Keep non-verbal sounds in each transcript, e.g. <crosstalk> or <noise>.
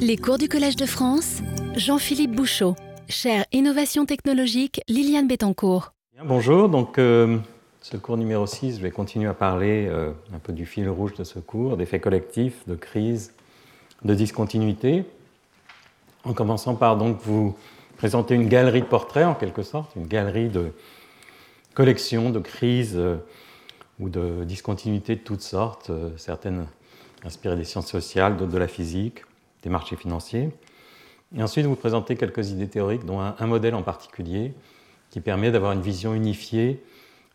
Les cours du Collège de France, Jean-Philippe Bouchot, chaire Innovation technologique, Liliane Bettencourt. bonjour, donc euh, ce cours numéro 6, je vais continuer à parler euh, un peu du fil rouge de ce cours, d'effets collectifs, de crise, de discontinuité, en commençant par donc vous présenter une galerie de portraits en quelque sorte, une galerie de collections de crises euh, ou de discontinuités de toutes sortes, certaines inspirées des sciences sociales, d'autres de la physique, des marchés financiers. Et ensuite, vous présentez quelques idées théoriques, dont un, modèle en particulier, qui permet d'avoir une vision unifiée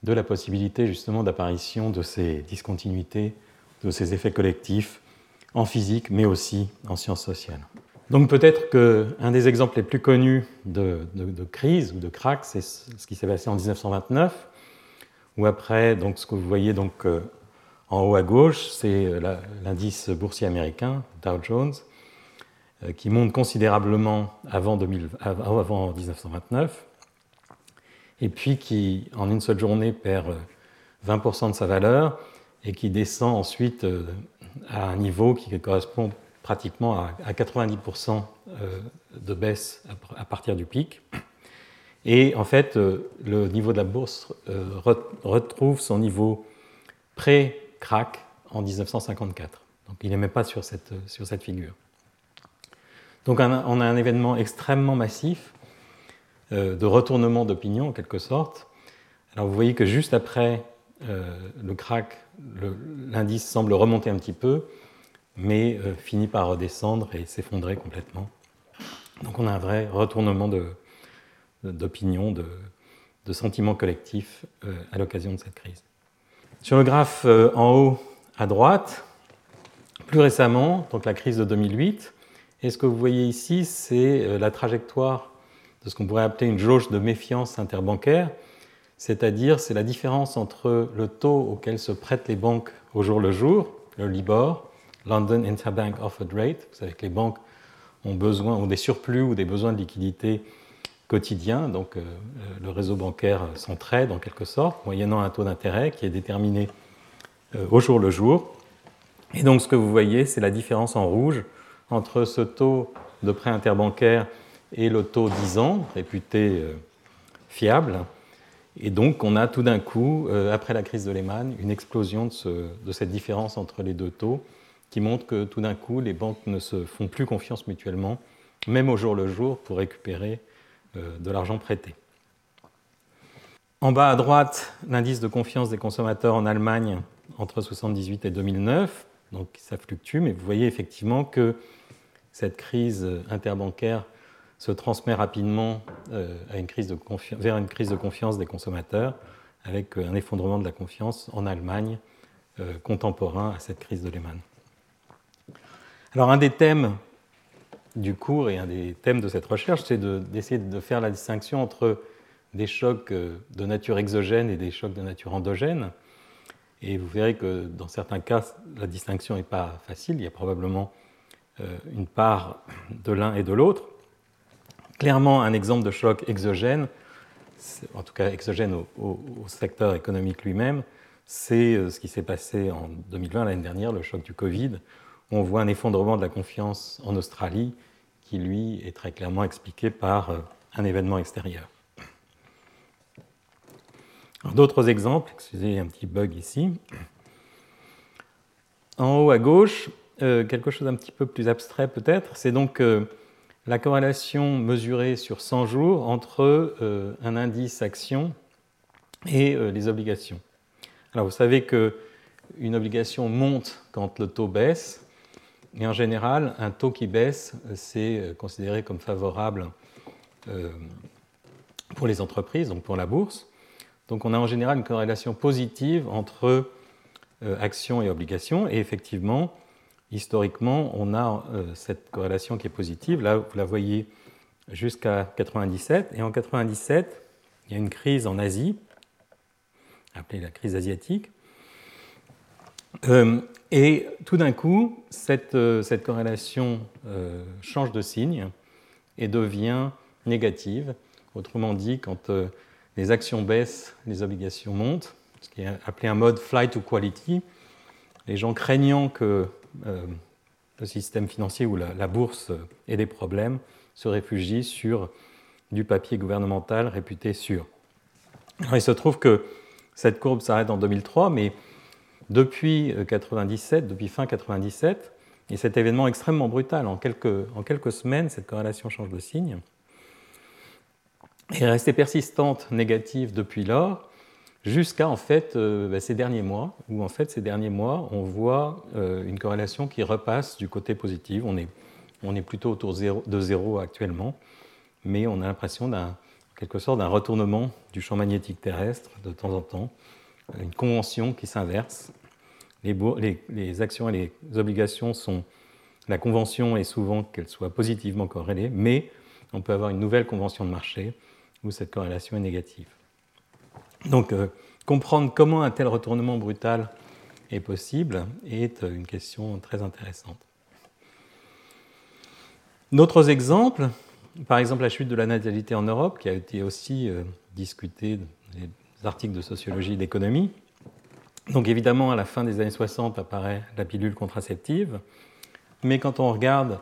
de la possibilité justement d'apparition de ces discontinuités, de ces effets collectifs en physique, mais aussi en sciences sociales. Donc peut-être qu'un des exemples les plus connus de, crise ou de crack, c'est ce qui s'est passé en 1929, où après, donc, ce que vous voyez donc, euh, en haut à gauche, c'est l'indice boursier américain, Dow Jones, euh, qui monte considérablement avant, 1929, et puis qui, en une seule journée, perd 20% euh, de sa valeur, et qui descend ensuite euh, à un niveau qui correspond pratiquement à 90% de baisse à partir du pic. Et en fait, le niveau de la bourse retrouve son niveau pré-crack en 1954. Donc il n'est même pas sur cette, sur cette figure. Donc on a un événement extrêmement massif euh, de retournement d'opinion en quelque sorte. Alors vous voyez que juste après euh, le crack, l'indice semble remonter un petit peu, mais euh, finit par redescendre et s'effondrer complètement. Donc on a un vrai retournement d'opinion, de, de, sentiments collectifs à l'occasion de cette crise. Sur le graphe en haut à droite, plus récemment, donc la crise de 2008, et ce que vous voyez ici, c'est euh, la trajectoire de ce qu'on pourrait appeler une jauge de méfiance interbancaire, c'est-à-dire c'est la différence entre le taux auquel se prêtent les banques au jour le jour, le LIBOR, London Interbank Offered Rate. Vous savez que les banques ont besoin, des surplus ou des besoins de liquidité quotidiens, donc euh, le réseau bancaire s'entraide en quelque sorte, moyennant un taux d'intérêt qui est déterminé euh, au jour le jour. Et donc ce que vous voyez, c'est la différence en rouge entre ce taux de prêt interbancaire et le taux 10 ans, réputé euh, fiable. Et donc, on a tout d'un coup, euh, après la crise de Lehman, une explosion de, cette différence entre les deux taux qui montre que tout d'un coup, les banques ne se font plus confiance mutuellement, même au jour le jour, pour récupérer euh, de l'argent prêté. En bas à droite, l'indice de confiance des consommateurs en Allemagne entre 1978 et 2009. Donc ça fluctue, mais vous voyez effectivement que cette crise interbancaire se transmet rapidement euh, vers une crise de confiance des consommateurs, avec euh, un effondrement de la confiance en Allemagne euh, contemporain à cette crise de Lehman. Alors un des thèmes du cours et un des thèmes de cette recherche, c'est d'essayer de, faire la distinction entre des chocs de nature exogène et des chocs de nature endogène. Et vous verrez que dans certains cas, la distinction n'est pas facile. Il y a probablement une part de l'un et de l'autre. Clairement, un exemple de choc exogène, en tout cas exogène au, secteur économique lui-même, c'est euh, ce qui s'est passé en 2020, l'année dernière, le choc du Covid. on voit un effondrement de la confiance en Australie qui, lui, est très clairement expliqué par euh, un événement extérieur. D'autres exemples, excusez un petit bug ici. En haut à gauche, euh, quelque chose d'un petit peu plus abstrait peut-être, c'est donc euh, la corrélation mesurée sur 100 jours entre euh, un indice action et les obligations. Alors vous savez qu'une obligation monte quand le taux baisse, et en général, un taux qui baisse, c'est considéré comme favorable pour les entreprises, donc pour la bourse. Donc on a en général une corrélation positive entre actions et obligations, et effectivement, historiquement, on a euh, cette corrélation qui est positive. Là, vous la voyez jusqu'à 97. Et en 97, il y a une crise en Asie, appelée la crise asiatique. Euh, et tout d'un coup, cette, euh, corrélation change de signe et devient négative. Autrement dit, quand les actions baissent, les obligations montent, ce qui est appelé un mode flight to quality. Les gens craignant que le système financier ou la, bourse et des problèmes se réfugient sur du papier gouvernemental réputé sûr. il se trouve que cette courbe s'arrête en 2003, mais depuis 97, depuis fin 97, et cet événement extrêmement brutal, en quelques, en quelques semaines, cette corrélation change de signe, est restée persistante négative depuis lors, jusqu'à en fait euh, bah, ces derniers mois, où en fait ces derniers mois, on voit euh, une corrélation qui repasse du côté positif. On est, on est plutôt autour de zéro actuellement, mais on a l'impression d'un quelque sorte d'un retournement du champ magnétique terrestre de temps en temps, une convention qui s'inverse. Les, actions et les obligations sont. La convention est souvent qu'elles soient positivement corrélées, mais on peut avoir une nouvelle convention de marché où cette corrélation est négative. Donc, euh, comprendre comment un tel retournement brutal est possible est euh, une question très intéressante. D'autres exemples, par exemple la chute de la natalité en Europe, qui a été aussi euh, discutée dans les articles de sociologie et d'économie. Donc évidemment, à la fin des années 60 apparaît la pilule contraceptive, mais quand on regarde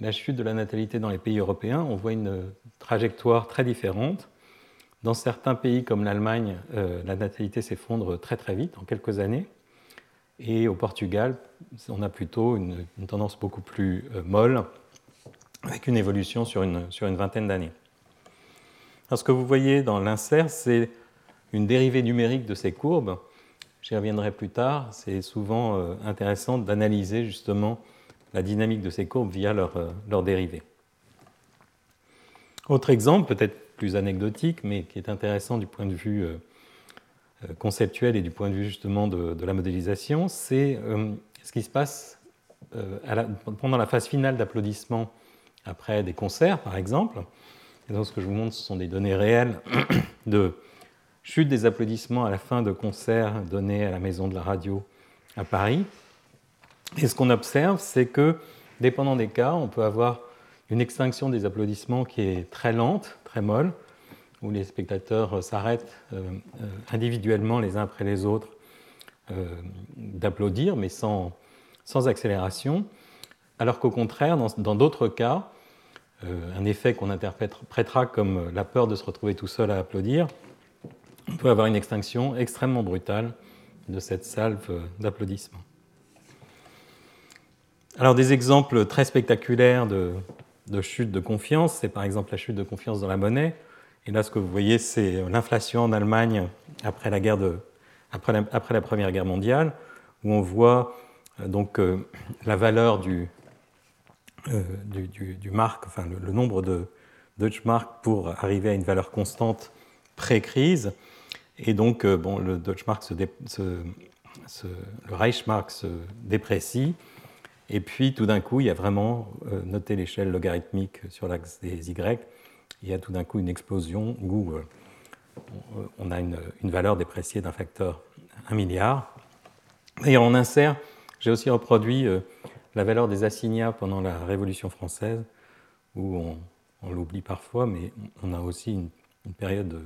la chute de la natalité dans les pays européens, on voit une trajectoire très différente. Dans certains pays comme l'Allemagne, euh, la natalité s'effondre très très vite, en quelques années. Et au Portugal, on a plutôt une, tendance beaucoup plus euh, molle, avec une évolution sur une, sur une vingtaine d'années. Ce que vous voyez dans l'insert, c'est une dérivée numérique de ces courbes. J'y reviendrai plus tard. C'est souvent euh, intéressant d'analyser justement la dynamique de ces courbes via leur, leur dérivée. Autre exemple, peut-être anecdotique, mais qui est intéressant du point de vue euh, euh, conceptuel et du point de vue justement de, la modélisation, c'est euh, ce qui se passe pendant la phase finale d'applaudissement après des concerts, par exemple. Et donc, ce que je vous montre, ce sont des données réelles de chute des applaudissements à la fin de concerts donnés à la Maison de la Radio à Paris. Et ce qu'on observe, c'est que, dépendant des cas, on peut avoir une extinction des applaudissements qui est très lente, très molle, où les spectateurs s'arrêtent euh, euh, individuellement les uns après les autres euh, d'applaudir, mais sans, sans accélération, alors qu'au contraire, dans d'autres cas, un effet qu'on interprétera comme la peur de se retrouver tout seul à applaudir, on peut avoir une extinction extrêmement brutale de cette salve d'applaudissements. Alors des exemples très spectaculaires de, de chute de confiance, c'est par exemple la chute de confiance dans la monnaie. Et là, ce que vous voyez, c'est l'inflation en Allemagne après la, guerre de, après, la, après la, Première Guerre mondiale, où on voit euh, donc euh, la valeur du, euh, du, du, mark, enfin le, nombre de Deutschmark pour arriver à une valeur constante pré-crise. Et donc, bon, le Deutschmark se, se, le Reichsmark se déprécie. Et puis tout d'un coup, il y a vraiment, euh, l'échelle logarithmique sur l'axe des Y, il y a tout d'un coup une explosion où euh, on a une, valeur dépréciée d'un facteur 1 milliard. Et en insert, j'ai aussi reproduit euh, la valeur des assignats pendant la Révolution française, où on, l'oublie parfois, mais on a aussi une, période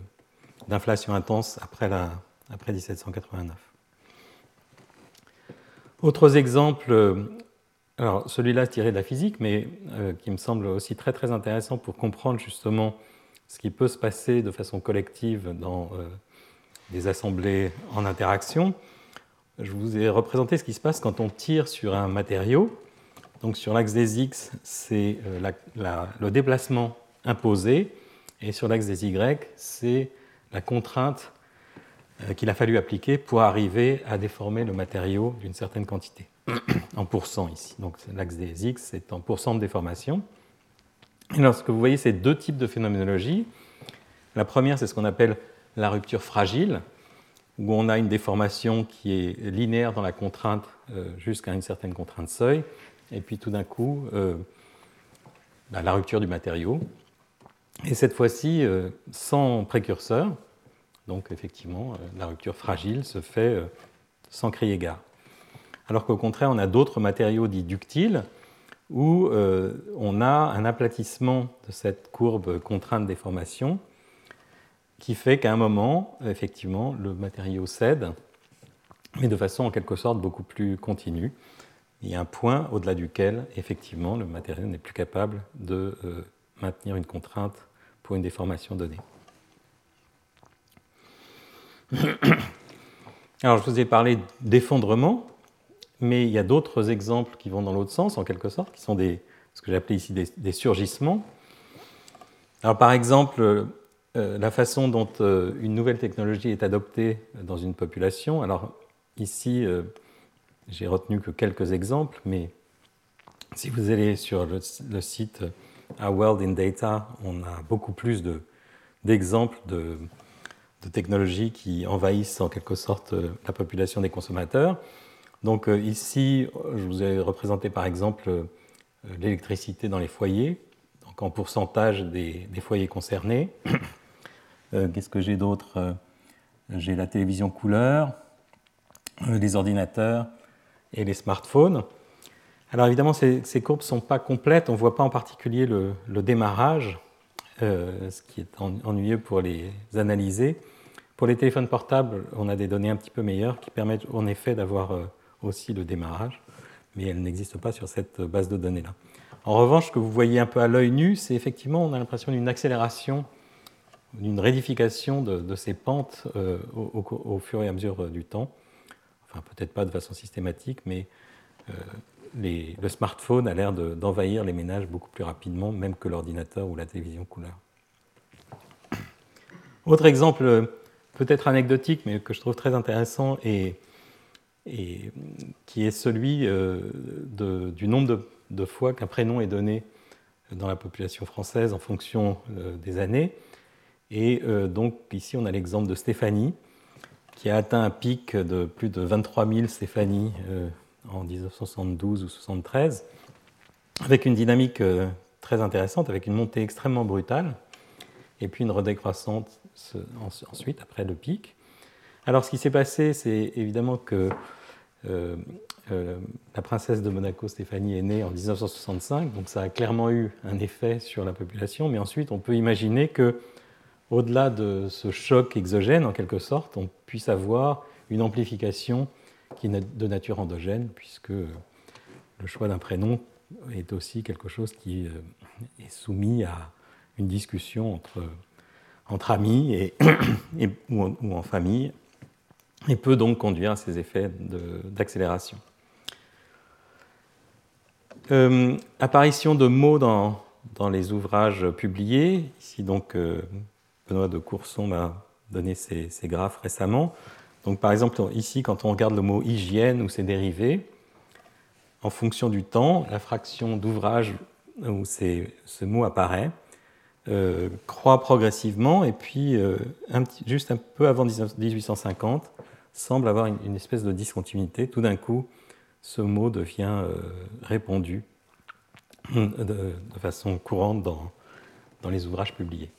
d'inflation intense après, la, après 1789. Autres exemples alors, celui-là tiré de la physique, mais euh, qui me semble aussi très très intéressant pour comprendre justement ce qui peut se passer de façon collective dans euh, des assemblées en interaction. Je vous ai représenté ce qui se passe quand on tire sur un matériau. Donc sur l'axe des X, c'est euh, le déplacement imposé, et sur l'axe des Y, c'est la contrainte qu'il a fallu appliquer pour arriver à déformer le matériau d'une certaine quantité en pourcent ici. Donc l'axe des X c'est en pourcent de déformation. Et lorsque vous voyez ces deux types de phénoménologie, la première c'est ce qu'on appelle la rupture fragile, où on a une déformation qui est linéaire dans la contrainte euh, jusqu'à une certaine contrainte seuil, et puis tout d'un coup euh, bah, la rupture du matériau. Et cette fois-ci euh, sans précurseur, donc effectivement la rupture fragile se fait sans crier gare alors qu'au contraire, on a d'autres matériaux dits ductiles où euh, on a un aplatissement de cette courbe contrainte déformation qui fait qu'à un moment, effectivement, le matériau cède, mais de façon en quelque sorte beaucoup plus continue. il y a un point au-delà duquel, effectivement, le matériau n'est plus capable de maintenir une contrainte pour une déformation donnée. <coughs> Alors, je vous ai parlé d'effondrement, mais il y a d'autres exemples qui vont dans l'autre sens, en quelque sorte, qui sont des, ce que j'appelais ici des, surgissements. Alors, par exemple, euh, la façon dont euh, une nouvelle technologie est adoptée dans une population. Alors, ici, euh, j'ai retenu que quelques exemples, mais si vous allez sur le, site A World in Data, on a beaucoup plus d'exemples de de technologies qui envahissent en quelque sorte la population des consommateurs. Donc euh, ici, je vous ai représenté par exemple euh, l'électricité dans les foyers, donc en pourcentage des, foyers concernés. <coughs> Qu'est-ce que j'ai d'autre? J'ai la télévision couleur, les ordinateurs et les smartphones. Alors évidemment, ces, courbes ne sont pas complètes. On ne voit pas en particulier le, démarrage, ce qui est ennuyeux pour les analyser. Pour les téléphones portables, on a des données un petit peu meilleures qui permettent en effet d'avoir euh, aussi le démarrage, mais elles n'existent pas sur cette base de données-là. En revanche, ce que vous voyez un peu à l'œil nu, c'est effectivement, on a l'impression d'une accélération, d'une rédification de, ces pentes euh, au, fur et à mesure euh, du temps. Enfin, peut-être pas de façon systématique, mais le smartphone a l'air d'envahir les ménages beaucoup plus rapidement, même que l'ordinateur ou la télévision couleur. Autre exemple peut-être anecdotique, mais que je trouve très intéressant, et, et qui est celui euh, du nombre de, fois qu'un prénom est donné dans la population française en fonction euh, des années. Et euh, donc ici, on a l'exemple de Stéphanie, qui a atteint un pic de plus de 23 000 Stéphanie en 1972 ou 73, avec une dynamique très intéressante, avec une montée extrêmement brutale, et puis une redécroissante ensuite, après le pic. Alors ce qui s'est passé, c'est évidemment que euh, euh, la princesse de Monaco, Stéphanie, est née en 1965, donc ça a clairement eu un effet sur la population, mais ensuite on peut imaginer que, au-delà de ce choc exogène, en quelque sorte, on puisse avoir une amplification qui est de nature endogène, puisque le choix d'un prénom est aussi quelque chose qui euh, est soumis à une discussion entre entre amis et, <coughs> ou, en, famille, et peut donc conduire à ces effets d'accélération. Euh, apparition de mots dans, dans, les ouvrages publiés. Ici, donc, euh, Benoît de Courson m'a donné ces, graphes récemment. Donc, par exemple, ici, quand on regarde le mot hygiène ou ses dérivés, en fonction du temps, la fraction d'ouvrage où ce mot apparaît euh, croît progressivement et puis euh, juste un peu avant 1850 semble avoir une, espèce de discontinuité. Tout d'un coup, ce mot devient euh, répandu de, façon courante dans, dans, les ouvrages publiés.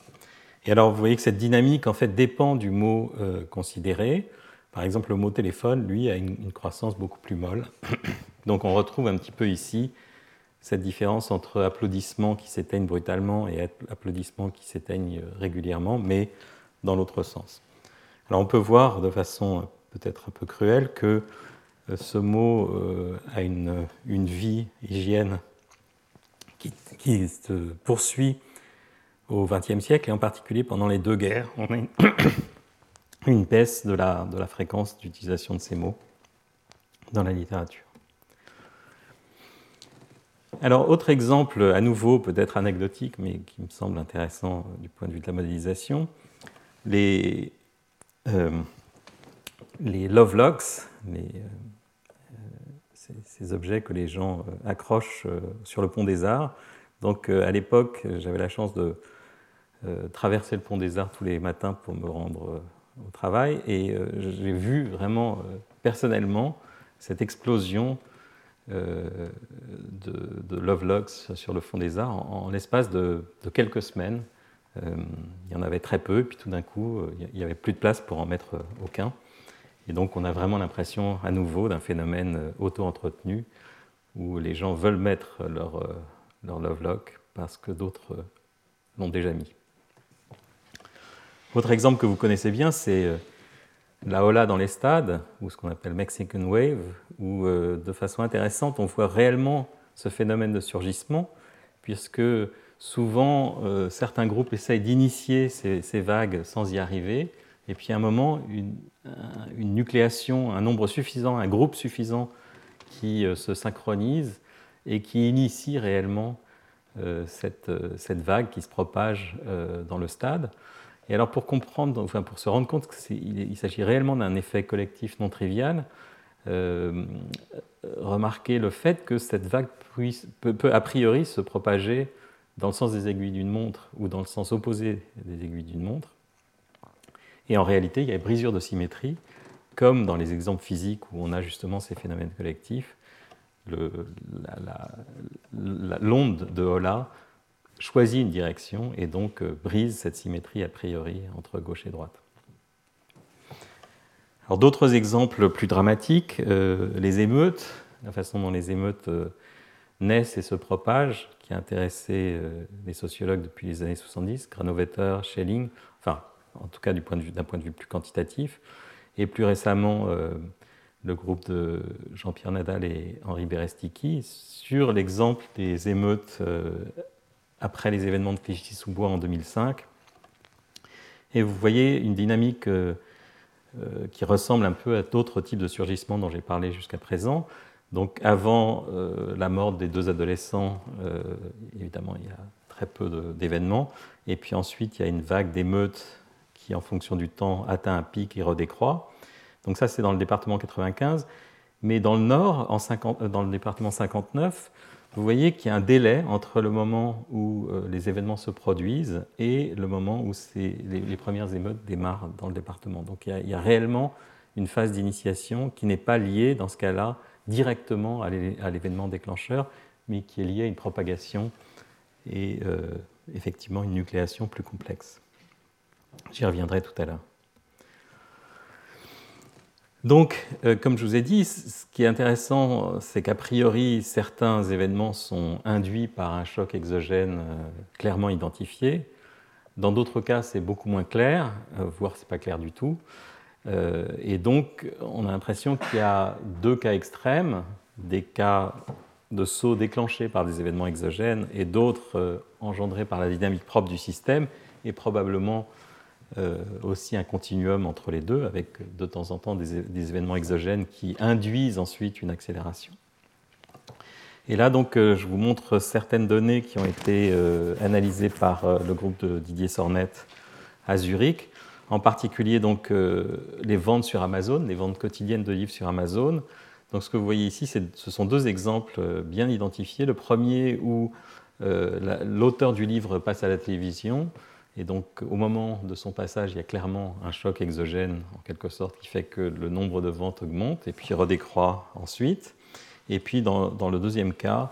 Et alors vous voyez que cette dynamique en fait dépend du mot considéré. Par exemple, le mot téléphone, lui, a une, une croissance beaucoup plus molle. Donc on retrouve un petit peu ici cette différence entre applaudissements qui s'éteignent brutalement et applaudissements qui s'éteignent régulièrement, mais dans l'autre sens. Alors on peut voir de façon peut-être un peu cruelle que euh, ce mot euh, a une, vie, hygiène, qui, se poursuit au XXe siècle, et en particulier pendant les deux guerres. On a une, <coughs> baisse de la, de la fréquence d'utilisation de ces mots dans la littérature. Alors, autre exemple, à nouveau peut-être anecdotique, mais qui me semble intéressant euh, du point de vue de la modélisation, les, euh, les love locks, les, euh, ces, objets que les gens accrochent sur le pont des Arts. Donc, à l'époque, j'avais la chance de traverser le pont des Arts tous les matins pour me rendre au travail, et j'ai vu vraiment personnellement cette explosion euh, de, de Lovelocks sur le fond des arts en, l'espace de, quelques semaines. Euh, il y en avait très peu, et puis tout d'un coup, euh, il n'y avait plus de place pour en mettre aucun. Et donc, on a vraiment l'impression à nouveau d'un phénomène auto-entretenu où les gens veulent mettre leur, leur Lovelock parce que d'autres l'ont déjà mis. Autre exemple que vous connaissez bien, c'est la Ola dans les stades, ou ce qu'on appelle Mexican Wave, où de façon intéressante, on voit réellement ce phénomène de surgissement, puisque souvent certains groupes essayent d'initier ces, vagues sans y arriver, et puis à un moment, une, nucléation, un nombre suffisant, un groupe suffisant qui se synchronise et qui initie réellement euh, cette, euh, cette, vague qui se propage euh, dans le stade. Et alors pour comprendre, enfin pour se rendre compte qu'il s'agit réellement d'un effet collectif non trivial, euh, remarquez le fait que cette vague peut, a priori se propager dans le sens des aiguilles d'une montre ou dans le sens opposé des aiguilles d'une montre. Et en réalité, il y a brisure de symétrie, comme dans les exemples physiques où on a justement ces phénomènes collectifs l'onde de Hola choisit une direction et donc euh, brise cette symétrie a priori entre gauche et droite. Alors d'autres exemples plus dramatiques, euh, les émeutes, la façon dont les émeutes euh, naissent et se propagent, qui a intéressé les sociologues depuis les années 70, Granovetter, Schelling, enfin en tout cas d'un point, de vue plus quantitatif, et plus récemment le groupe de Jean-Pierre Nadal et Henri Berestiki, sur l'exemple des émeutes euh, après les événements de Clichy-sous-Bois en 2005. Et vous voyez une dynamique euh, euh, qui ressemble un peu à d'autres types de surgissements dont j'ai parlé jusqu'à présent. Donc avant la mort des deux adolescents, évidemment, il y a très peu d'événements. Et puis ensuite, il y a une vague d'émeutes qui, en fonction du temps, atteint un pic et redécroît. Donc ça, c'est dans le département 95. Mais dans le nord, en 50, euh, dans le département 59, vous voyez qu'il y a un délai entre le moment où euh, les événements se produisent et le moment où les, premières émeutes démarrent dans le département. Donc il y a, réellement une phase d'initiation qui n'est pas liée, dans ce cas-là, directement à l'événement déclencheur, mais qui est liée à une propagation et euh, effectivement une nucléation plus complexe. J'y reviendrai tout à l'heure. Donc, euh, comme je vous ai dit, ce qui est intéressant, c'est qu'a priori, certains événements sont induits par un choc exogène euh, clairement identifié. Dans d'autres cas, c'est beaucoup moins clair, euh, voire c'est pas clair du tout. et donc, on a l'impression qu'il y a deux cas extrêmes, des cas de saut déclenchés par des événements exogènes et d'autres engendrés par la dynamique propre du système, et probablement euh, aussi un continuum entre les deux, avec de temps en temps des, événements exogènes qui induisent ensuite une accélération. Et là, donc, euh, je vous montre certaines données qui ont été euh, analysées par le groupe de Didier Sornet à Zurich, en particulier donc, les ventes sur Amazon, les ventes quotidiennes de livres sur Amazon. Donc, ce que vous voyez ici, ce sont deux exemples bien identifiés. Le premier où l'auteur du livre passe à la télévision, et donc, au moment de son passage, il y a clairement un choc exogène, en quelque sorte, qui fait que le nombre de ventes augmente et puis redécroît ensuite. Et puis, dans, le deuxième cas,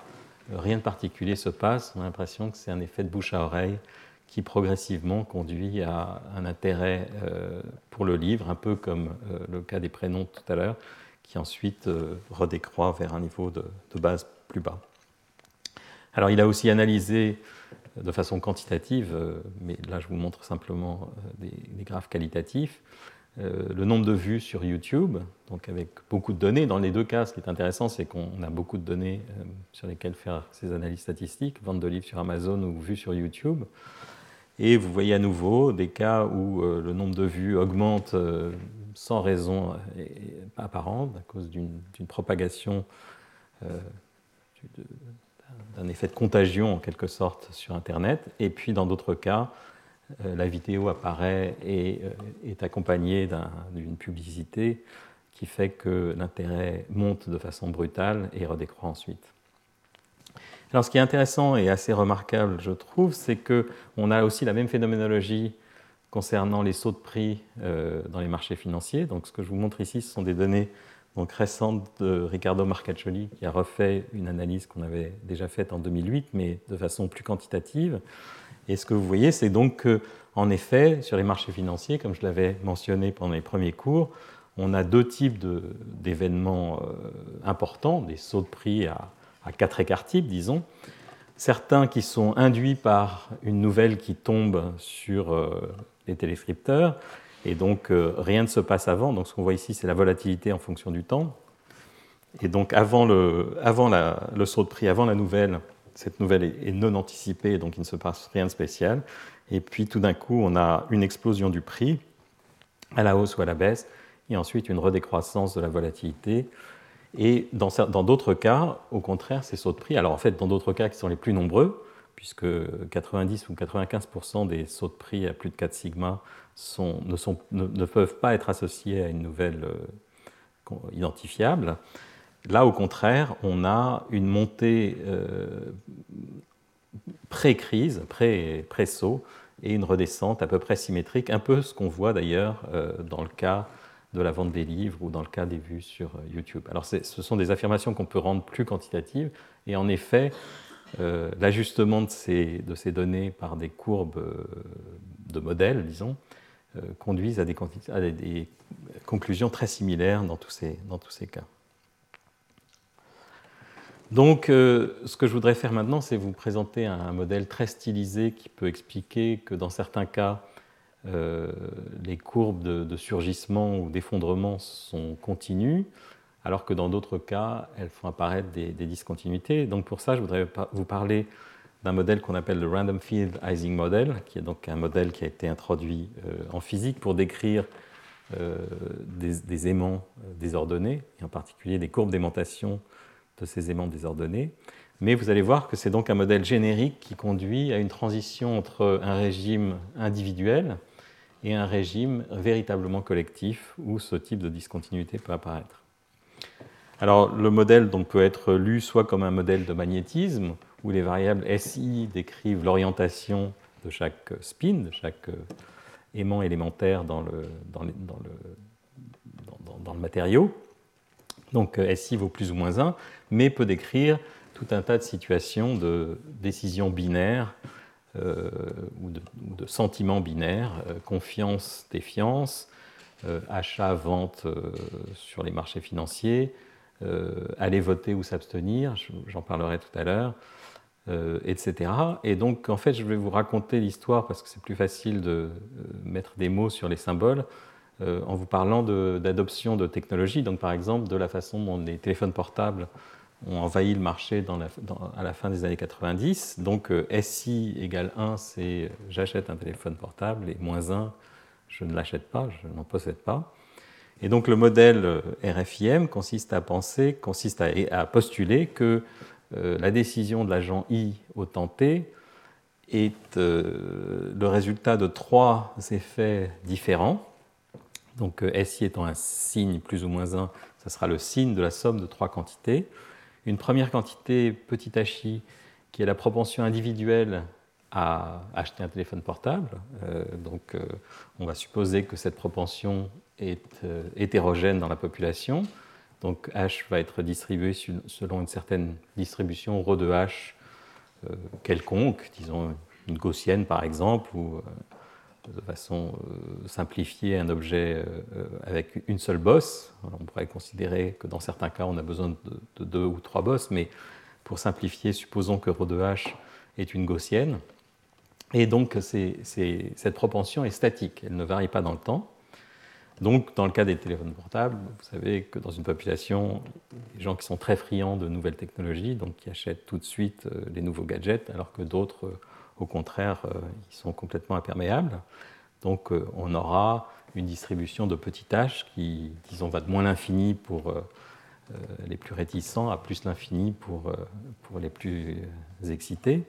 euh, rien de particulier se passe. On a l'impression que c'est un effet de bouche à oreille qui progressivement conduit à un intérêt euh, pour le livre, un peu comme euh, le cas des prénoms tout à l'heure, qui ensuite redécroît vers un niveau de base plus bas. Alors, il a aussi analysé de façon quantitative, euh, mais là je vous montre simplement euh, des, graphes qualitatifs, euh, le nombre de vues sur YouTube, donc avec beaucoup de données. Dans les deux cas, ce qui est intéressant, c'est qu'on a beaucoup de données sur lesquelles faire ces analyses statistiques, vente de livres sur Amazon ou vues sur YouTube. Et vous voyez à nouveau des cas où le nombre de vues augmente sans raison apparente à cause d'une propagation d'un effet de contagion en quelque sorte sur Internet. Et puis dans d'autres cas, euh, la vidéo apparaît et euh, est accompagnée d'une publicité qui fait que l'intérêt monte de façon brutale et redécroît ensuite. Alors ce qui est intéressant et assez remarquable, je trouve, c'est qu'on a aussi la même phénoménologie concernant les sauts de prix euh, dans les marchés financiers. Donc ce que je vous montre ici, ce sont des données donc récente de Riccardo Marcaccioli, qui a refait une analyse qu'on avait déjà faite en 2008, mais de façon plus quantitative. Et ce que vous voyez, c'est donc qu'en effet, sur les marchés financiers, comme je l'avais mentionné pendant les premiers cours, on a deux types d'événements euh, importants, des sauts de prix à, à quatre écarts types, disons. Certains qui sont induits par une nouvelle qui tombe sur euh, les téléscripteurs, et donc, euh, rien ne se passe avant. Donc, ce qu'on voit ici, c'est la volatilité en fonction du temps. Et donc avant, le, avant le saut de prix, avant la nouvelle, cette nouvelle est, non anticipée, donc il ne se passe rien de spécial. Et puis tout d'un coup, on a une explosion du prix, à la hausse ou à la baisse, et ensuite une redécroissance de la volatilité. Et dans d'autres cas, au contraire, ces sauts de prix, alors en fait, dans d'autres cas qui sont les plus nombreux, puisque 90 ou 95% des sauts de prix à plus de 4 sigma ne, peuvent pas être associés à une nouvelle euh, identifiable. Là, au contraire, on a une montée euh, pré-crise, pré-saut, et une redescente à peu près symétrique, un peu ce qu'on voit d'ailleurs euh, dans le cas de la vente des livres ou dans le cas des vues sur YouTube. Alors ce sont des affirmations qu'on peut rendre plus quantitatives, et en effet, l'ajustement de ces, données par des courbes de modèles, disons, conduisent à des, conclusions très similaires dans tous ces, cas. Donc, euh, ce que je voudrais faire maintenant, c'est vous présenter un, modèle très stylisé qui peut expliquer que dans certains cas, euh, les courbes de, surgissement ou d'effondrement sont continues, alors que dans d'autres cas, elles font apparaître des, discontinuités. Donc, pour ça, je voudrais vous parler d'un modèle qu'on appelle le Random Field Ising Model, qui est donc un modèle qui a été introduit euh, en physique pour décrire des, des, aimants désordonnés, et en particulier des courbes d'aimantation de ces aimants désordonnés. Mais vous allez voir que c'est donc un modèle générique qui conduit à une transition entre un régime individuel et un régime véritablement collectif où ce type de discontinuité peut apparaître. Alors le modèle donc, peut être lu soit comme un modèle de magnétisme où les variables SI décrivent l'orientation de chaque spin, de chaque aimant élémentaire dans le, matériau. Donc SI vaut plus ou moins 1, mais peut décrire tout un tas de situations de décisions binaires euh, ou, de, sentiments binaires, euh, confiance, défiance, euh, achat, vente sur les marchés financiers, aller voter ou s'abstenir, j'en parlerai tout à l'heure, etc. Et donc en fait je vais vous raconter l'histoire parce que c'est plus facile de mettre des mots sur les symboles. en vous parlant d'adoption de, technologies, donc par exemple de la façon dont les téléphones portables ont envahi le marché à la fin des années 90. Donc euh, SI égale 1, c'est euh, j'achète un téléphone portable, et moins 1, je ne l'achète pas, je n'en possède pas. Et donc le modèle euh, RFIM consiste à penser, consiste à, postuler que la décision de l'agent I au temps T est le résultat de trois effets différents. Donc SI étant un signe plus ou moins 1, ça sera le signe de la somme de trois quantités une première quantité petit hi qui est la propension individuelle à acheter un téléphone portable. Euh, donc euh, on va supposer que cette propension est euh, hétérogène dans la population. Donc H va être distribué selon une certaine distribution ρ de H quelconque, disons une gaussienne par exemple, ou de façon euh, simplifiée un objet euh, avec une seule bosse. on pourrait considérer que dans certains cas, on a besoin de, deux ou trois bosses, mais pour simplifier, supposons que ρ de h est une gaussienne. Et donc, cette propension est statique, elle ne varie pas dans le temps. Donc, dans le cas des téléphones portables, vous savez que dans une population, les gens qui sont très friands de nouvelles technologies, donc qui achètent tout de suite euh, les nouveaux gadgets, alors que d'autres au contraire, euh, ils sont complètement imperméables. Donc euh, on aura une distribution de petits tâches qui, disons, va de moins l'infini pour euh, les plus réticents à plus l'infini pour, pour les plus excités.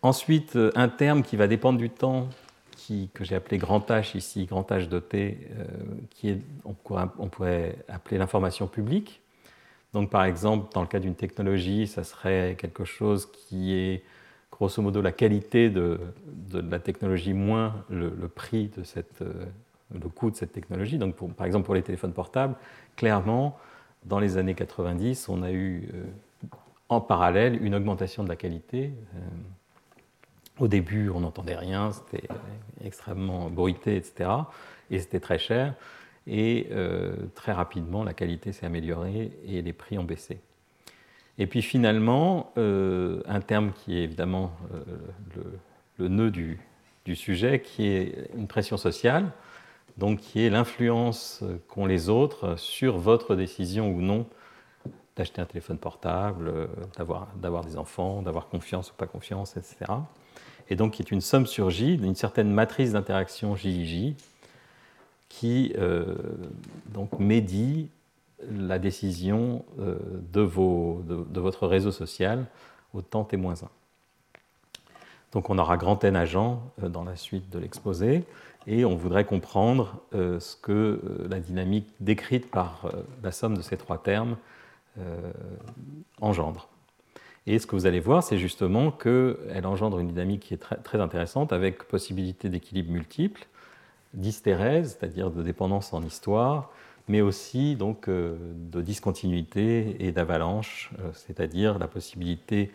Ensuite, un terme qui va dépendre du temps, que j'ai appelé grand H ici, grand H doté, qui est, on, pourrait, on pourrait appeler l'information publique. Donc par exemple, dans le cas d'une technologie, ça serait quelque chose qui est grosso modo la qualité de, la technologie moins le, prix de cette, euh, le coût de cette technologie. Donc par exemple pour les téléphones portables, clairement, dans les années 90, on a eu euh, en parallèle une augmentation de la qualité. Euh, au début, on n'entendait rien, c'était extrêmement bruité, etc. Et c'était très cher. Et très rapidement, la qualité s'est améliorée et les prix ont baissé. Et puis finalement, euh, un terme qui est évidemment euh, le, nœud du, sujet, qui est une pression sociale, donc qui est l'influence qu'ont les autres sur votre décision ou non d'acheter un téléphone portable, d'avoir des enfants, d'avoir confiance ou pas confiance, etc. Et donc, qui est une somme sur J d'une certaine matrice d'interaction JIJ qui donc médit la décision de, vos, de, votre réseau social au temps T-1. Donc on aura grand N agents dans la suite de l'exposé et on voudrait comprendre euh, ce que euh, la dynamique décrite par euh, la somme de ces trois termes engendre. Et ce que vous allez voir, c'est justement qu'elle engendre une dynamique qui est très, intéressante avec possibilité d'équilibre multiple, d'hystérèse, c'est-à-dire de dépendance en histoire, mais aussi donc de discontinuité et d'avalanche, c'est-à-dire la possibilité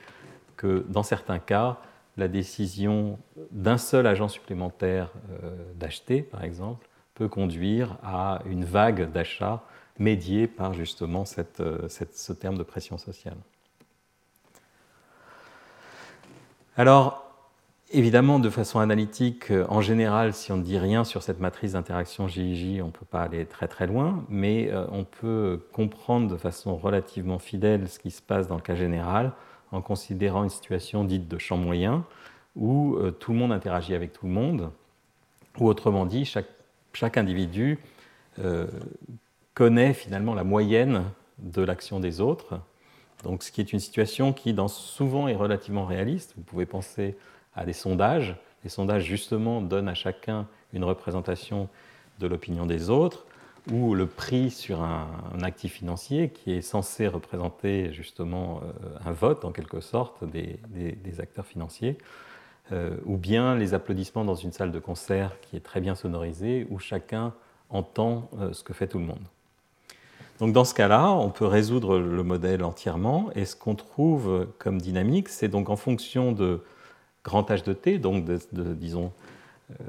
que dans certains cas, la décision d'un seul agent supplémentaire euh, d'acheter, par exemple, peut conduire à une vague d'achat médiée par justement euh, ce terme de pression sociale. Alors, évidemment, de façon analytique, euh, en général, si on ne dit rien sur cette matrice d'interaction JIJ, on ne peut pas aller très très loin, mais on peut comprendre de façon relativement fidèle ce qui se passe dans le cas général en considérant une situation dite de champ moyen, où euh, tout le monde interagit avec tout le monde, ou autrement dit, chaque, individu euh, connaît finalement la moyenne de l'action des autres. Donc, ce qui est une situation qui, dans, souvent, est relativement réaliste. Vous pouvez penser à des sondages. Les sondages, justement, donnent à chacun une représentation de l'opinion des autres ou le prix sur un, actif financier qui est censé représenter justement euh, un vote en quelque sorte des, acteurs financiers, euh, ou bien les applaudissements dans une salle de concert qui est très bien sonorisée, où chacun entend euh, ce que fait tout le monde. Donc dans ce cas-là, on peut résoudre le modèle entièrement, et ce qu'on trouve comme dynamique, c'est donc en fonction de grand H de t, donc de disons euh,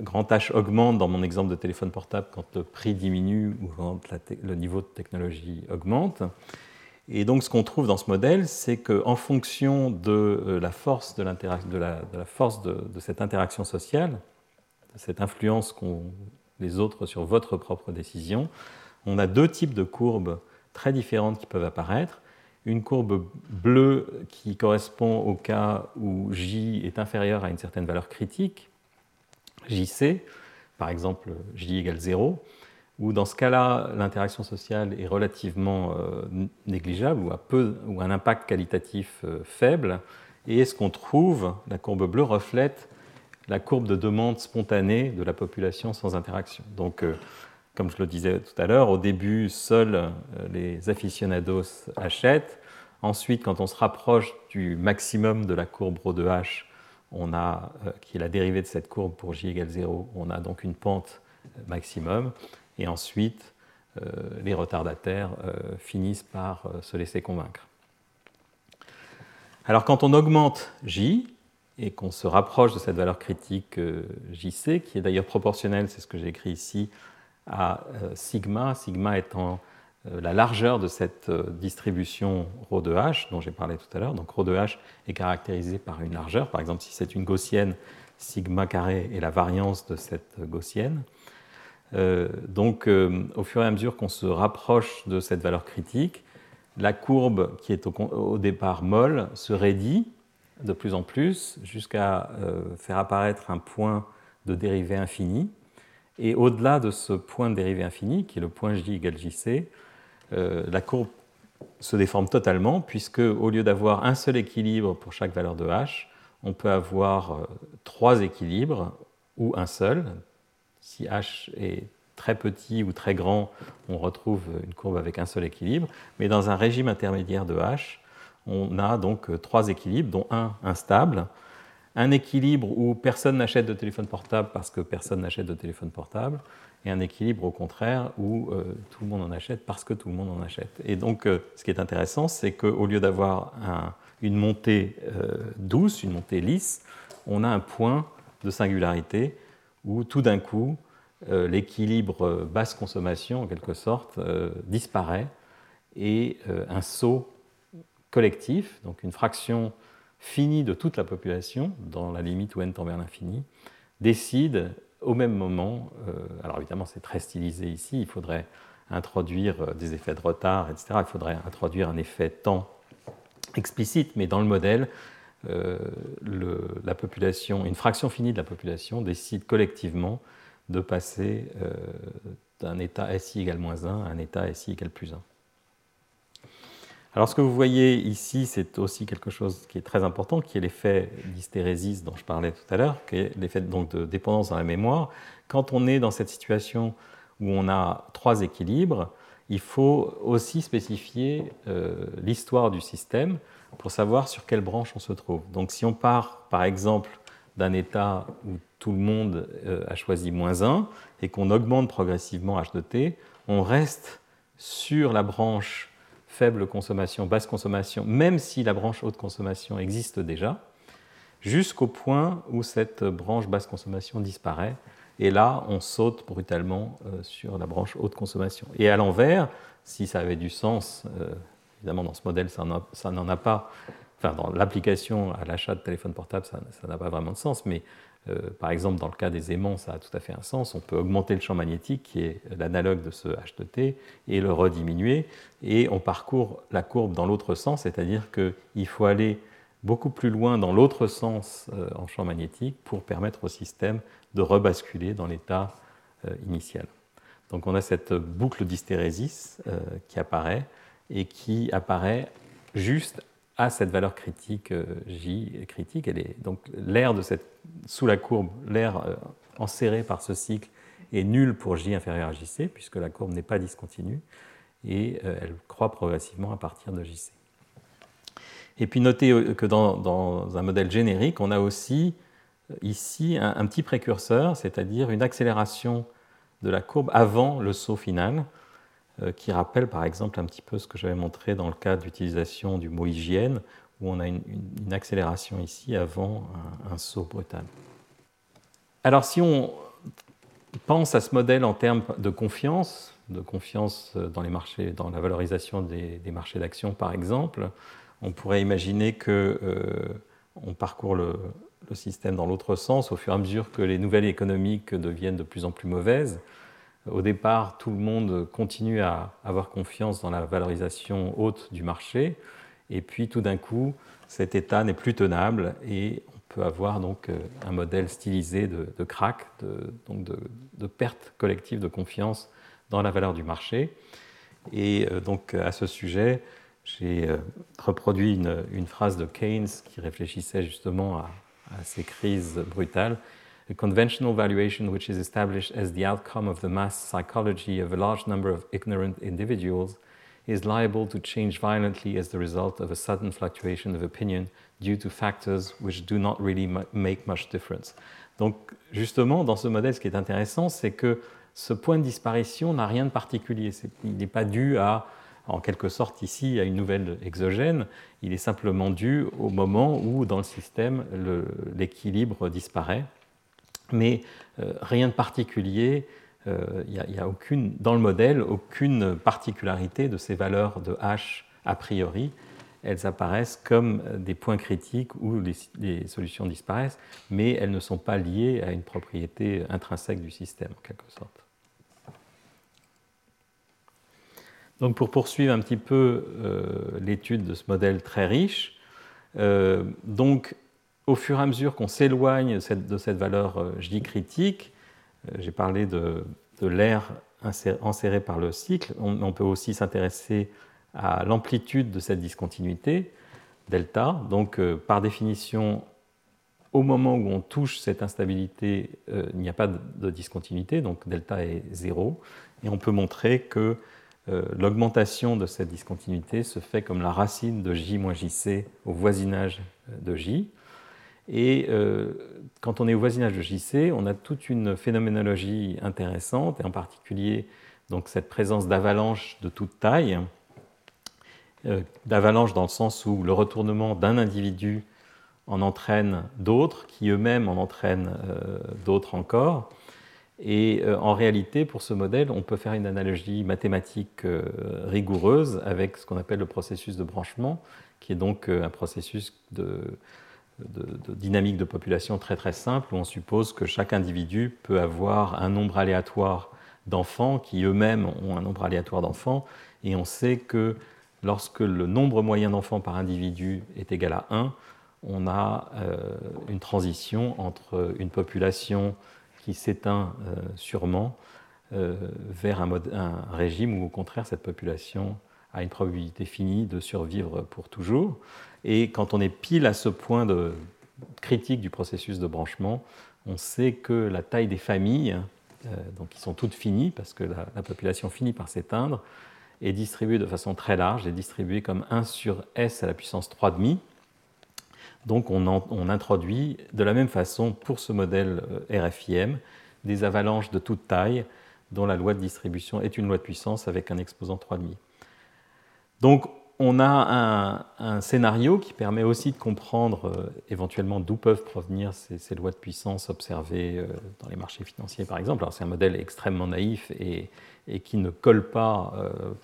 grand H augmente dans mon exemple de téléphone portable quand le prix diminue ou quand le niveau de technologie augmente. Et donc ce qu'on trouve dans ce modèle, c'est qu'en fonction de euh, la force de, de, la, de, force de, cette interaction sociale, de cette influence qu'ont les autres sur votre propre décision, on a deux types de courbes très différentes qui peuvent apparaître. Une courbe bleue qui correspond au cas où J est inférieur à une certaine valeur critique, JC, par exemple J égale 0, où dans ce cas-là, l'interaction sociale est relativement euh, négligeable ou a un impact qualitatif euh, faible. Et ce qu'on trouve, la courbe bleue reflète la courbe de demande spontanée de la population sans interaction. Euh, comme je le disais tout à l'heure, au début, seuls les aficionados achètent. Ensuite, quand on se rapproche du maximum de la courbe ρ de H, on a, euh, qui est la dérivée de cette courbe pour j égale 0, on a donc une pente euh, maximum, et ensuite euh, les retardataires finissent par se laisser convaincre. Alors quand on augmente j, et qu'on se rapproche de cette valeur critique jc, qui est d'ailleurs proportionnelle, c'est ce que j'ai écrit ici, à sigma, sigma étant euh, la largeur de cette euh, distribution ρ de h dont j'ai parlé tout à l'heure. Donc ρ de h est caractérisée par une largeur. Par exemple, si c'est une gaussienne, sigma carré est la variance de cette gaussienne. Euh, donc, au fur et à mesure qu'on se rapproche de cette valeur critique, la courbe qui est au, départ molle se raidit de plus en plus jusqu'à faire apparaître un point de dérivée infinie. Et au-delà de ce point de dérivée infinie, qui est le point j égale jc, euh, la courbe se déforme totalement, puisque au lieu d'avoir un seul équilibre pour chaque valeur de h, on peut avoir euh, trois équilibres ou un seul. Si h est très petit ou très grand, on retrouve une courbe avec un seul équilibre. Mais dans un régime intermédiaire de h, on a donc euh, trois équilibres, dont un instable, un équilibre où personne n'achète de téléphone portable parce que personne n'achète de téléphone portable, et un équilibre au contraire où euh, tout le monde en achète parce que tout le monde en achète. Et donc euh, ce qui est intéressant, c'est qu'au lieu d'avoir une montée euh, douce, une montée lisse, on a un point de singularité où tout d'un coup l'équilibre basse consommation en quelque sorte disparaît et un saut collectif, donc une fraction finie de toute la population, dans la limite où n tend vers l'infini, décide au même moment, euh, alors évidemment c'est très stylisé ici, il faudrait introduire des effets de retard, etc. Il faudrait introduire un effet temps explicite, mais dans le modèle, la population, une fraction finie de la population décide collectivement de passer d'un état SI égale moins 1 à un état SI égale plus 1. Alors ce que vous voyez ici, c'est aussi quelque chose qui est très important, qui est l'effet d'hystérésis dont je parlais tout à l'heure, qui est l'effet de dépendance dans la mémoire. Quand on est dans cette situation où on a trois équilibres, il faut aussi spécifier euh, l'histoire du système pour savoir sur quelle branche on se trouve. Donc si on part par exemple d'un état où tout le monde euh, a choisi moins 1 et qu'on augmente progressivement h de t, on reste sur la branche faible consommation, basse consommation, même si la branche haute consommation existe déjà, jusqu'au point où cette branche basse consommation disparaît. Et là, on saute brutalement euh, sur la branche haute consommation. Et à l'envers, si ça avait du sens, euh, évidemment dans ce modèle ça n'en a pas, enfin dans l'application à l'achat de téléphone portable ça n'a pas vraiment de sens, mais euh, par exemple, dans le cas des aimants, ça a tout à fait un sens. On peut augmenter le champ magnétique, qui est l'analogue de ce H de T, et le rediminuer, et on parcourt la courbe dans l'autre sens, c'est-à-dire qu'il faut aller beaucoup plus loin dans l'autre sens euh, en champ magnétique pour permettre au système de rebasculer dans l'état euh, initial. Donc on a cette boucle d'hystérésis qui apparaît et qui apparaît juste à cette valeur critique euh, J critique. Elle est, donc l'air de cette, sous la courbe, l'air euh, enserré par ce cycle est nul pour J inférieur à JC, puisque la courbe n'est pas discontinue, et euh, elle croît progressivement à partir de JC. Et puis notez que dans, un modèle générique, on a aussi ici un, petit précurseur, c'est-à-dire une accélération de la courbe avant le saut final, qui rappelle par exemple un petit peu ce que j'avais montré dans le cas d'utilisation du mot hygiène, où on a une, accélération ici avant un, saut brutal. Alors si on pense à ce modèle en termes de confiance, de confiance dans les marchés, dans la valorisation des, marchés d'actions par exemple, on pourrait imaginer que euh, on parcourt le, le système dans l'autre sens au fur et à mesure que les nouvelles économiques deviennent de plus en plus mauvaises au départ, tout le monde continue à avoir confiance dans la valorisation haute du marché, et puis tout d'un coup, cet état n'est plus tenable et on peut avoir donc euh, un modèle stylisé de, de crack, de, de, perte collective de confiance dans la valeur du marché. Et euh, donc à ce sujet, j'ai euh, reproduit une, phrase de Keynes qui réfléchissait justement à ces crises brutales a conventional valuation which is established as the outcome of the mass psychology of a large number of ignorant individuals is liable to change violently as the result of a sudden fluctuation of opinion due to factors which do not really make much difference. Donc justement, dans ce modèle, ce qui est intéressant, c'est que ce point de disparition n'a rien de particulier. il n'est pas dû à, en quelque sorte ici, à une nouvelle exogène, il est simplement dû au moment où dans le système l'équilibre disparaît mais euh, rien de particulier. Euh, il n'y a, aucune, dans le modèle aucune particularité de ces valeurs de h a priori. Elles apparaissent comme des points critiques où les, solutions disparaissent, mais elles ne sont pas liées à une propriété intrinsèque du système, en quelque sorte. Donc pour poursuivre un petit peu euh, l'étude de ce modèle très riche, donc au fur et à mesure qu'on s'éloigne de cette valeur euh, J critique, euh, j'ai parlé de, l'air enserré par le cycle, on, peut aussi s'intéresser à l'amplitude de cette discontinuité, delta. Donc, euh, par définition, au moment où on touche cette instabilité, il n'y a pas de, discontinuité, donc delta est zéro. Et on peut montrer que l'augmentation de cette discontinuité se fait comme la racine de J moins JC au voisinage de J. Et euh, quand on est au voisinage de JC, on a toute une phénoménologie intéressante, et en particulier donc, cette présence d'avalanches de toute taille, euh, d'avalanches dans le sens où le retournement d'un individu en entraîne d'autres, qui eux-mêmes en entraînent euh, d'autres encore. Et en réalité, pour ce modèle, on peut faire une analogie mathématique rigoureuse avec ce qu'on appelle le processus de branchement, qui est donc un processus de, de, dynamique de population très très simple où on suppose que chaque individu peut avoir un nombre aléatoire d'enfants qui eux-mêmes ont un nombre aléatoire d'enfants. Et on sait que lorsque le nombre moyen d'enfants par individu est égal à 1, on a euh, une transition entre une population qui s'éteint euh, sûrement euh, vers un, un, régime où au contraire cette population a une probabilité finie de survivre pour toujours. Et quand on est pile à ce point de critique du processus de branchement, on sait que la taille des familles, donc qui sont toutes finies parce que la, la population finit par s'éteindre, est distribuée de façon très large, est distribuée comme 1 sur s à la puissance 3,5 donc on, introduit de la même façon pour ce modèle euh, RFIM des avalanches de toute taille dont la loi de distribution est une loi de puissance avec un exposant 3,5. Donc on a un, scénario qui permet aussi de comprendre euh, éventuellement d'où peuvent provenir ces, lois de puissance observées euh, dans les marchés financiers par exemple. Alors c'est un modèle extrêmement naïf et, qui ne colle pas,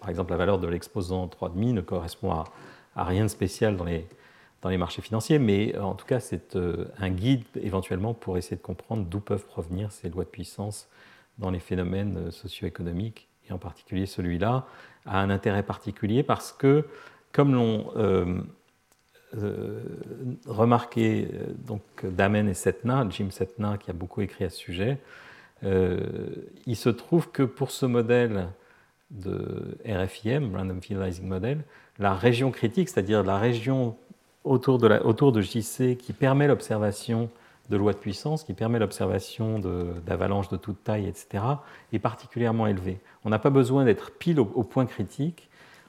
par exemple la valeur de l'exposant 3,5 ne correspond à, rien de spécial dans les, dans les marchés financiers, mais euh, en tout cas, c'est euh, un guide éventuellement pour essayer de comprendre d'où peuvent provenir ces lois de puissance dans les phénomènes euh, socio-économiques, et en particulier celui-là, a un intérêt particulier parce que, comme l'ont remarqué donc, Damen et Setna, Jim Setna qui a beaucoup écrit à ce sujet, il se trouve que pour ce modèle de RFIM, Random Finalizing Model, la région critique, c'est-à-dire la région autour de JC qui permet l'observation de lois de puissance, qui permet l'observation d'avalanches de, toute taille, etc., est particulièrement élevé. On n'a pas besoin d'être pile au, point critique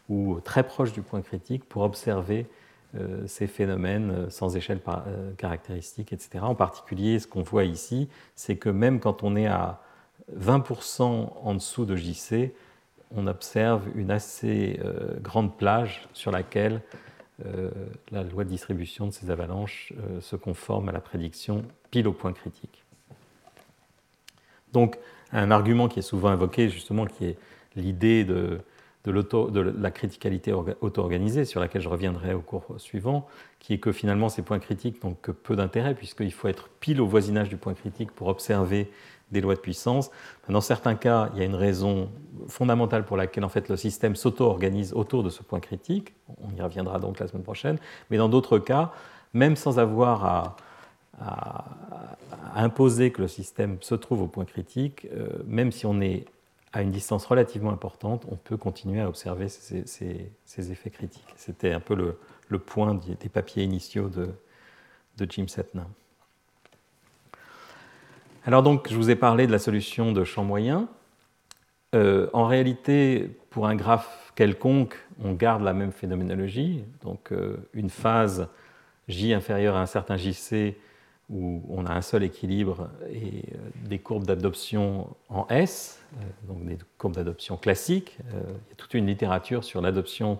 ou très proche du point critique pour observer euh, ces phénomènes euh, sans échelle euh, caractéristique, etc. En particulier, ce qu'on voit ici, c'est que même quand on est à 20% en dessous de JC, on observe une assez grande plage sur laquelle euh, la loi de distribution de ces avalanches euh, se conforme à la prédiction pile au point critique. Donc, un argument qui est souvent invoqué, justement, qui est l'idée de, de, la criticalité auto-organisée, sur laquelle je reviendrai au cours suivant, qui est que finalement ces points critiques n'ont que peu d'intérêt, puisqu'il faut être pile au voisinage du point critique pour observer des lois de puissance. Dans certains cas, il y a une raison fondamentale pour laquelle en fait, le système s'auto-organise autour de ce point critique. On y reviendra donc la semaine prochaine. Mais dans d'autres cas, même sans avoir à, imposer que le système se trouve au point critique, euh, même si on est à une distance relativement importante, on peut continuer à observer ces, effets critiques. C'était un peu le, point des papiers initiaux de, Jim Setna. Alors donc, je vous ai parlé de la solution de champ moyen. Euh, en réalité, pour un graphe quelconque, on garde la même phénoménologie. Donc, euh, une phase J inférieure à un certain JC où on a un seul équilibre et euh, des courbes d'adoption en S, donc des courbes d'adoption classiques. il y a toute une littérature sur l'adoption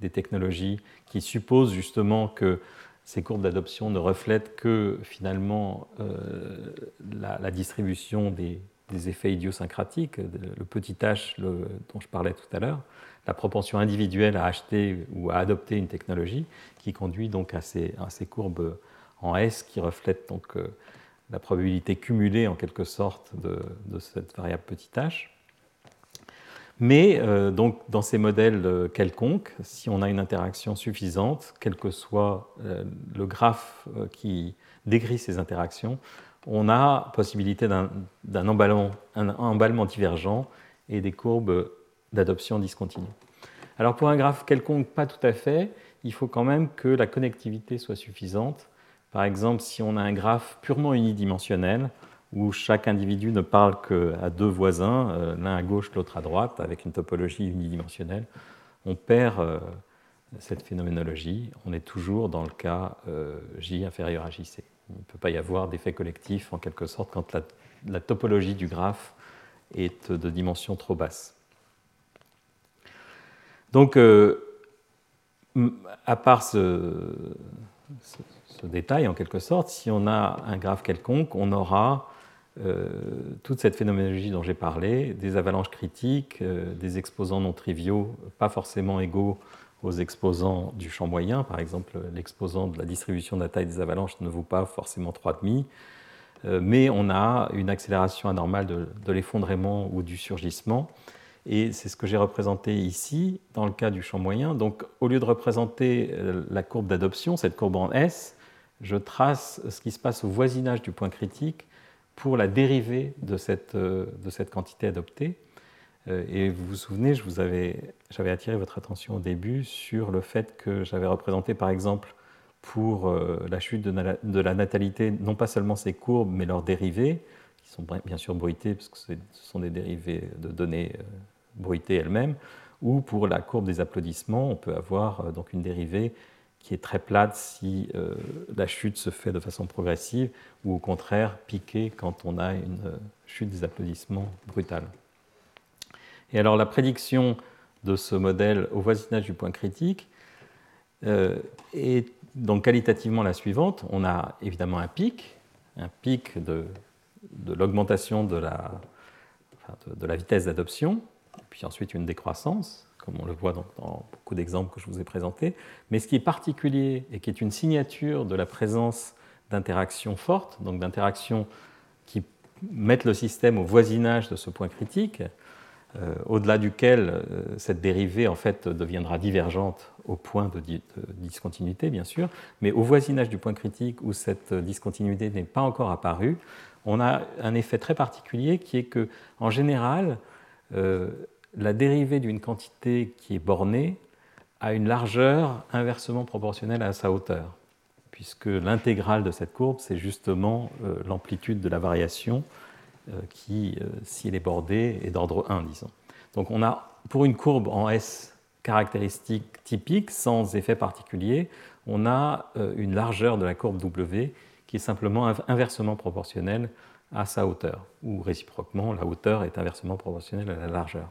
des technologies qui suppose justement que ces courbes d'adoption ne reflètent que finalement euh, la, distribution des, effets idiosyncratiques, le petit h dont je parlais tout à l'heure, la propension individuelle à acheter ou à adopter une technologie, qui conduit donc à ces, courbes en S qui reflètent donc euh, la probabilité cumulée en quelque sorte de, cette variable petit h. Mais euh, donc, dans ces modèles euh, quelconques, si on a une interaction suffisante, quel que soit le graphe qui décrit ces interactions, on a possibilité d'un emballement, emballement, divergent et des courbes d'adoption discontinue. Alors pour un graphe quelconque, pas tout à fait, il faut quand même que la connectivité soit suffisante. Par exemple, si on a un graphe purement unidimensionnel, où chaque individu ne parle qu'à deux voisins, euh, l'un à gauche, l'autre à droite, avec une topologie unidimensionnelle, on perd euh, cette phénoménologie. On est toujours dans le cas euh, J inférieur à JC. Il ne peut pas y avoir d'effet collectif, en quelque sorte, quand la, topologie du graphe est de dimension trop basse. Donc, à part ce, ce, détail, en quelque sorte, si on a un graphe quelconque, on aura euh, toute cette phénoménologie dont j'ai parlé, des avalanches critiques, euh, des exposants non triviaux, pas forcément égaux aux exposants du champ moyen. Par exemple, l'exposant de la distribution de la taille des avalanches ne vaut pas forcément 3,5. mais on a une accélération anormale de, l'effondrement ou du surgissement. Et c'est ce que j'ai représenté ici dans le cas du champ moyen. Donc au lieu de représenter la courbe d'adoption, cette courbe en S, je trace ce qui se passe au voisinage du point critique pour la dérivée de cette, de cette quantité adoptée. Euh, et vous vous souvenez, j'avais attiré votre attention au début sur le fait que j'avais représenté par exemple pour euh, la chute de, la natalité non pas seulement ces courbes mais leurs dérivées, qui sont bien sûr bruitées parce que ce sont des dérivées de données euh, bruitées elles-mêmes, ou pour la courbe des applaudissements, on peut avoir donc une dérivée qui est très plate si la chute se fait de façon progressive, ou au contraire piquée quand on a une chute des applaudissements brutale. Et alors la prédiction de ce modèle au voisinage du point critique euh, est donc qualitativement la suivante. On a évidemment un pic, un pic de, l'augmentation de la, de, la vitesse d'adoption, puis ensuite une décroissance, comme on le voit dans, dans beaucoup d'exemples que je vous ai présentés. Mais ce qui est particulier et qui est une signature de la présence d'interactions fortes, donc d'interactions qui mettent le système au voisinage de ce point critique, euh, au-delà duquel euh, cette dérivée en fait deviendra divergente au point de, discontinuité, bien sûr, mais au voisinage du point critique où cette discontinuité n'est pas encore apparue, on a un effet très particulier qui est que, en général, euh, la dérivée d'une quantité qui est bornée a une largeur inversement proportionnelle à sa hauteur, puisque l'intégrale de cette courbe, c'est justement l'amplitude de la variation euh, qui, euh, si elle est bordée, est d'ordre 1, disons. Donc on a, pour une courbe en S caractéristique typique, sans effet particulier, on a euh, une largeur de la courbe W qui est simplement inversement proportionnelle à sa hauteur, ou réciproquement, la hauteur est inversement proportionnelle à la largeur.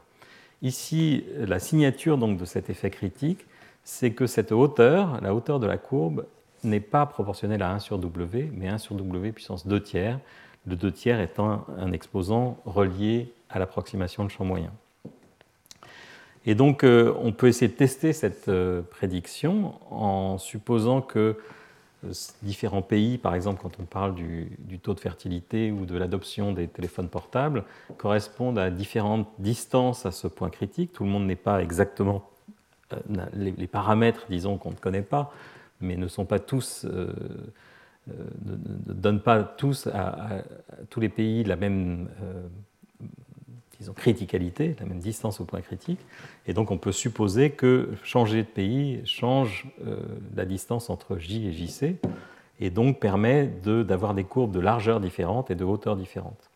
Ici, la signature donc, de cet effet critique, c'est que cette hauteur, la hauteur de la courbe, n'est pas proportionnelle à 1 sur W, mais 1 sur W puissance 2 tiers, le 2 tiers étant un exposant relié à l'approximation de champ moyen. Et donc, euh, on peut essayer de tester cette euh, prédiction en supposant que différents pays, par exemple quand on parle du, taux de fertilité ou de l'adoption des téléphones portables, correspondent à différentes distances à ce point critique. Tout le monde n'est pas exactement... les, paramètres, disons, qu'on ne connaît pas, mais ne sont pas tous ne, euh, donne pas tous à, tous les pays la même euh, disons, criticalité, la même distance au point critique. Et donc on peut supposer que changer de pays change euh, la distance entre J et JC, et donc permet d'avoir des courbes de largeur différentes et de hauteur différentes.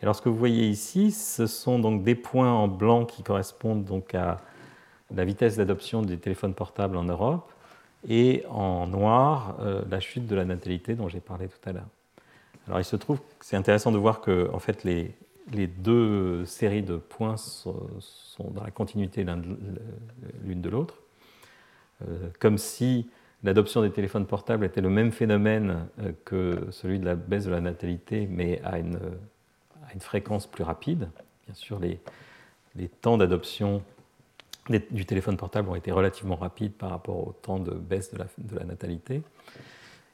Et alors ce que vous voyez ici, ce sont donc des points en blanc qui correspondent donc à la vitesse d'adoption des téléphones portables en Europe et en noir euh, la chute de la natalité dont j'ai parlé tout à l'heure. Alors il se trouve c'est intéressant de voir que en fait, les, les deux séries de points sont, dans la continuité l'une de l'autre, euh, comme si l'adoption des téléphones portables était le même phénomène euh, que celui de la baisse de la natalité, mais à une, à une fréquence plus rapide. Bien sûr, les, les temps d'adoption du téléphone portable ont été relativement rapides par rapport au temps de baisse de la, natalité.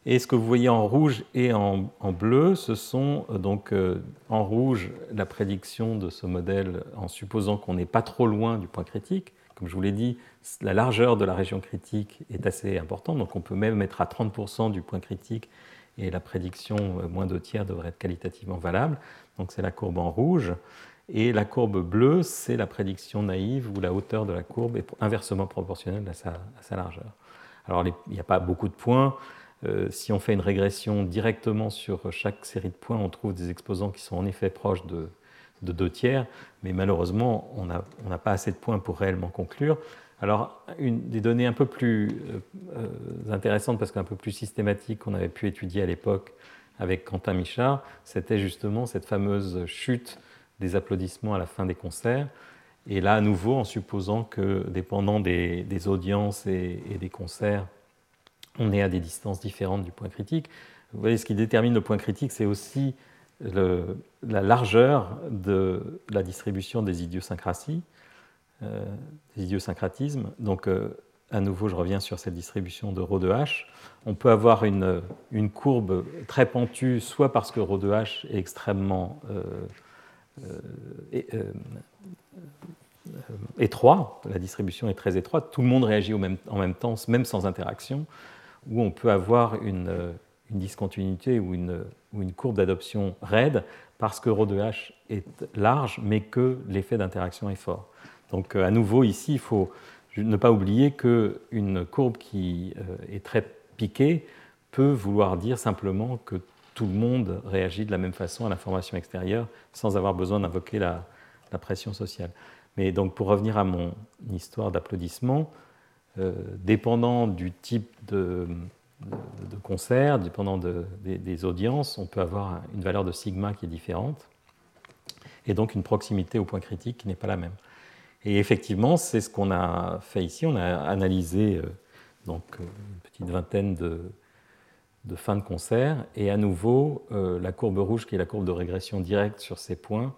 Et ce que vous voyez en rouge et en, bleu, ce sont euh, donc euh, en rouge la prédiction de ce modèle en supposant qu'on n'est pas trop loin du point critique. Comme je vous l'ai dit, la largeur de la région critique est assez importante, donc on peut même être à 30% du point critique et la prédiction euh, moins de tiers devrait être qualitativement valable. Donc c'est la courbe en rouge. Et la courbe bleue, c'est la prédiction naïve où la hauteur de la courbe est inversement proportionnelle à sa, largeur. Alors il n'y a pas beaucoup de points. Euh, si on fait une régression directement sur chaque série de points, on trouve des exposants qui sont en effet proches de, deux tiers, mais malheureusement, on n'a pas assez de points pour réellement conclure. Alors, une des données un peu plus euh, euh, intéressantes, parce qu'un peu plus systématiques qu'on avait pu étudier à l'époque avec Quentin Michard, c'était justement cette fameuse chute des applaudissements à la fin des concerts. Et là, à nouveau, en supposant que, dépendant des, audiences et, des concerts, on est à des distances différentes du point critique. Vous voyez, ce qui détermine le point critique, c'est aussi la largeur de la distribution des idiosyncrasies, euh, des idiosyncratismes. Donc, euh, à nouveau, je reviens sur cette distribution de ρ de h, on peut avoir une, courbe très pentue, soit parce que ρ de h est extrêmement euh, euh, étroit, la distribution est très étroite, tout le monde réagit en même temps, même sans interaction, ou on peut avoir une, une discontinuité ou une, ou une courbe d'adoption raide parce que ρ de h est large, mais que l'effet d'interaction est fort. Donc à nouveau, ici, il faut ne pas oublier qu'une courbe qui euh, est très piquée peut vouloir dire simplement que tout le monde réagit de la même façon à l'information extérieure sans avoir besoin d'invoquer la, pression sociale. Mais donc pour revenir à mon histoire d'applaudissement, euh, dépendant du type de, concert, dépendant des, audiences, on peut avoir une valeur de sigma qui est différente et donc une proximité au point critique qui n'est pas la même. Et effectivement, c'est ce qu'on a fait ici. On a analysé euh, donc, euh, une petite vingtaine de, fins de concert. Et à nouveau, la courbe rouge, qui est la courbe de régression directe sur ces points,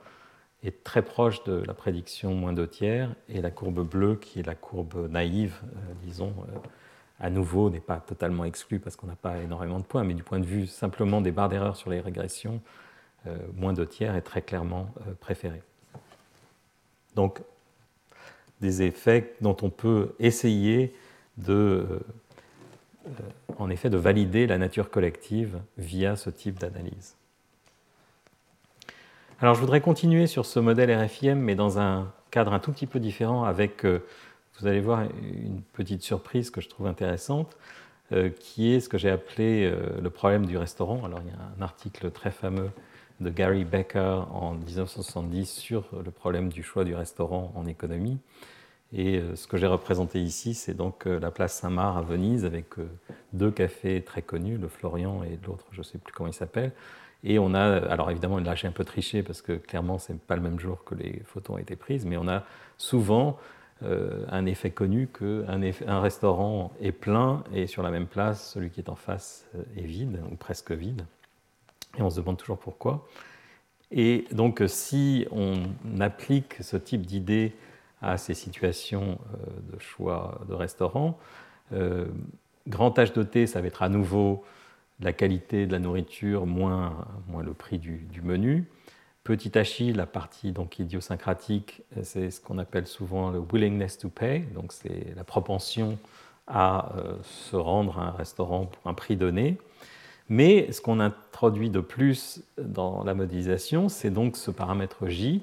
est très proche de la prédiction moins deux tiers. Et la courbe bleue, qui est la courbe naïve, disons, à nouveau, n'est pas totalement exclue parce qu'on n'a pas énormément de points. Mais du point de vue simplement des barres d'erreur sur les régressions, moins deux tiers est très clairement préféré. Donc, des effets dont on peut essayer de, euh, euh, en effet, de valider la nature collective via ce type d'analyse. Alors je voudrais continuer sur ce modèle RFIM, mais dans un cadre un tout petit peu différent, avec, euh, vous allez voir, une petite surprise que je trouve intéressante, qui est ce que j'ai appelé le problème du restaurant. Alors il y a un article très fameux de Gary Becker en 1970 sur le problème du choix du restaurant en économie. Et euh, ce que j'ai représenté ici, c'est donc euh, la place Saint-Marc à Venise avec euh, deux cafés très connus, le Florian et l'autre, je ne sais plus comment il s'appelle. Et on a, alors évidemment, là j'ai un peu triché parce que clairement c'est pas le même jour que les photos ont été prises, mais on a souvent un effet connu qu'un un restaurant est plein et sur la même place, celui qui est en face est vide ou presque vide. Et on se demande toujours pourquoi. Et donc si on applique ce type d'idée à ces situations euh, de choix de restaurant. Euh, grand H de T, ça va être à nouveau la qualité de la nourriture moins, moins le prix du, menu. Petit hi, la partie donc idiosyncratique, c'est ce qu'on appelle souvent le willingness to pay, donc c'est la propension à euh, se rendre à un restaurant pour un prix donné. Mais ce qu'on introduit de plus dans la modélisation, c'est donc ce paramètre J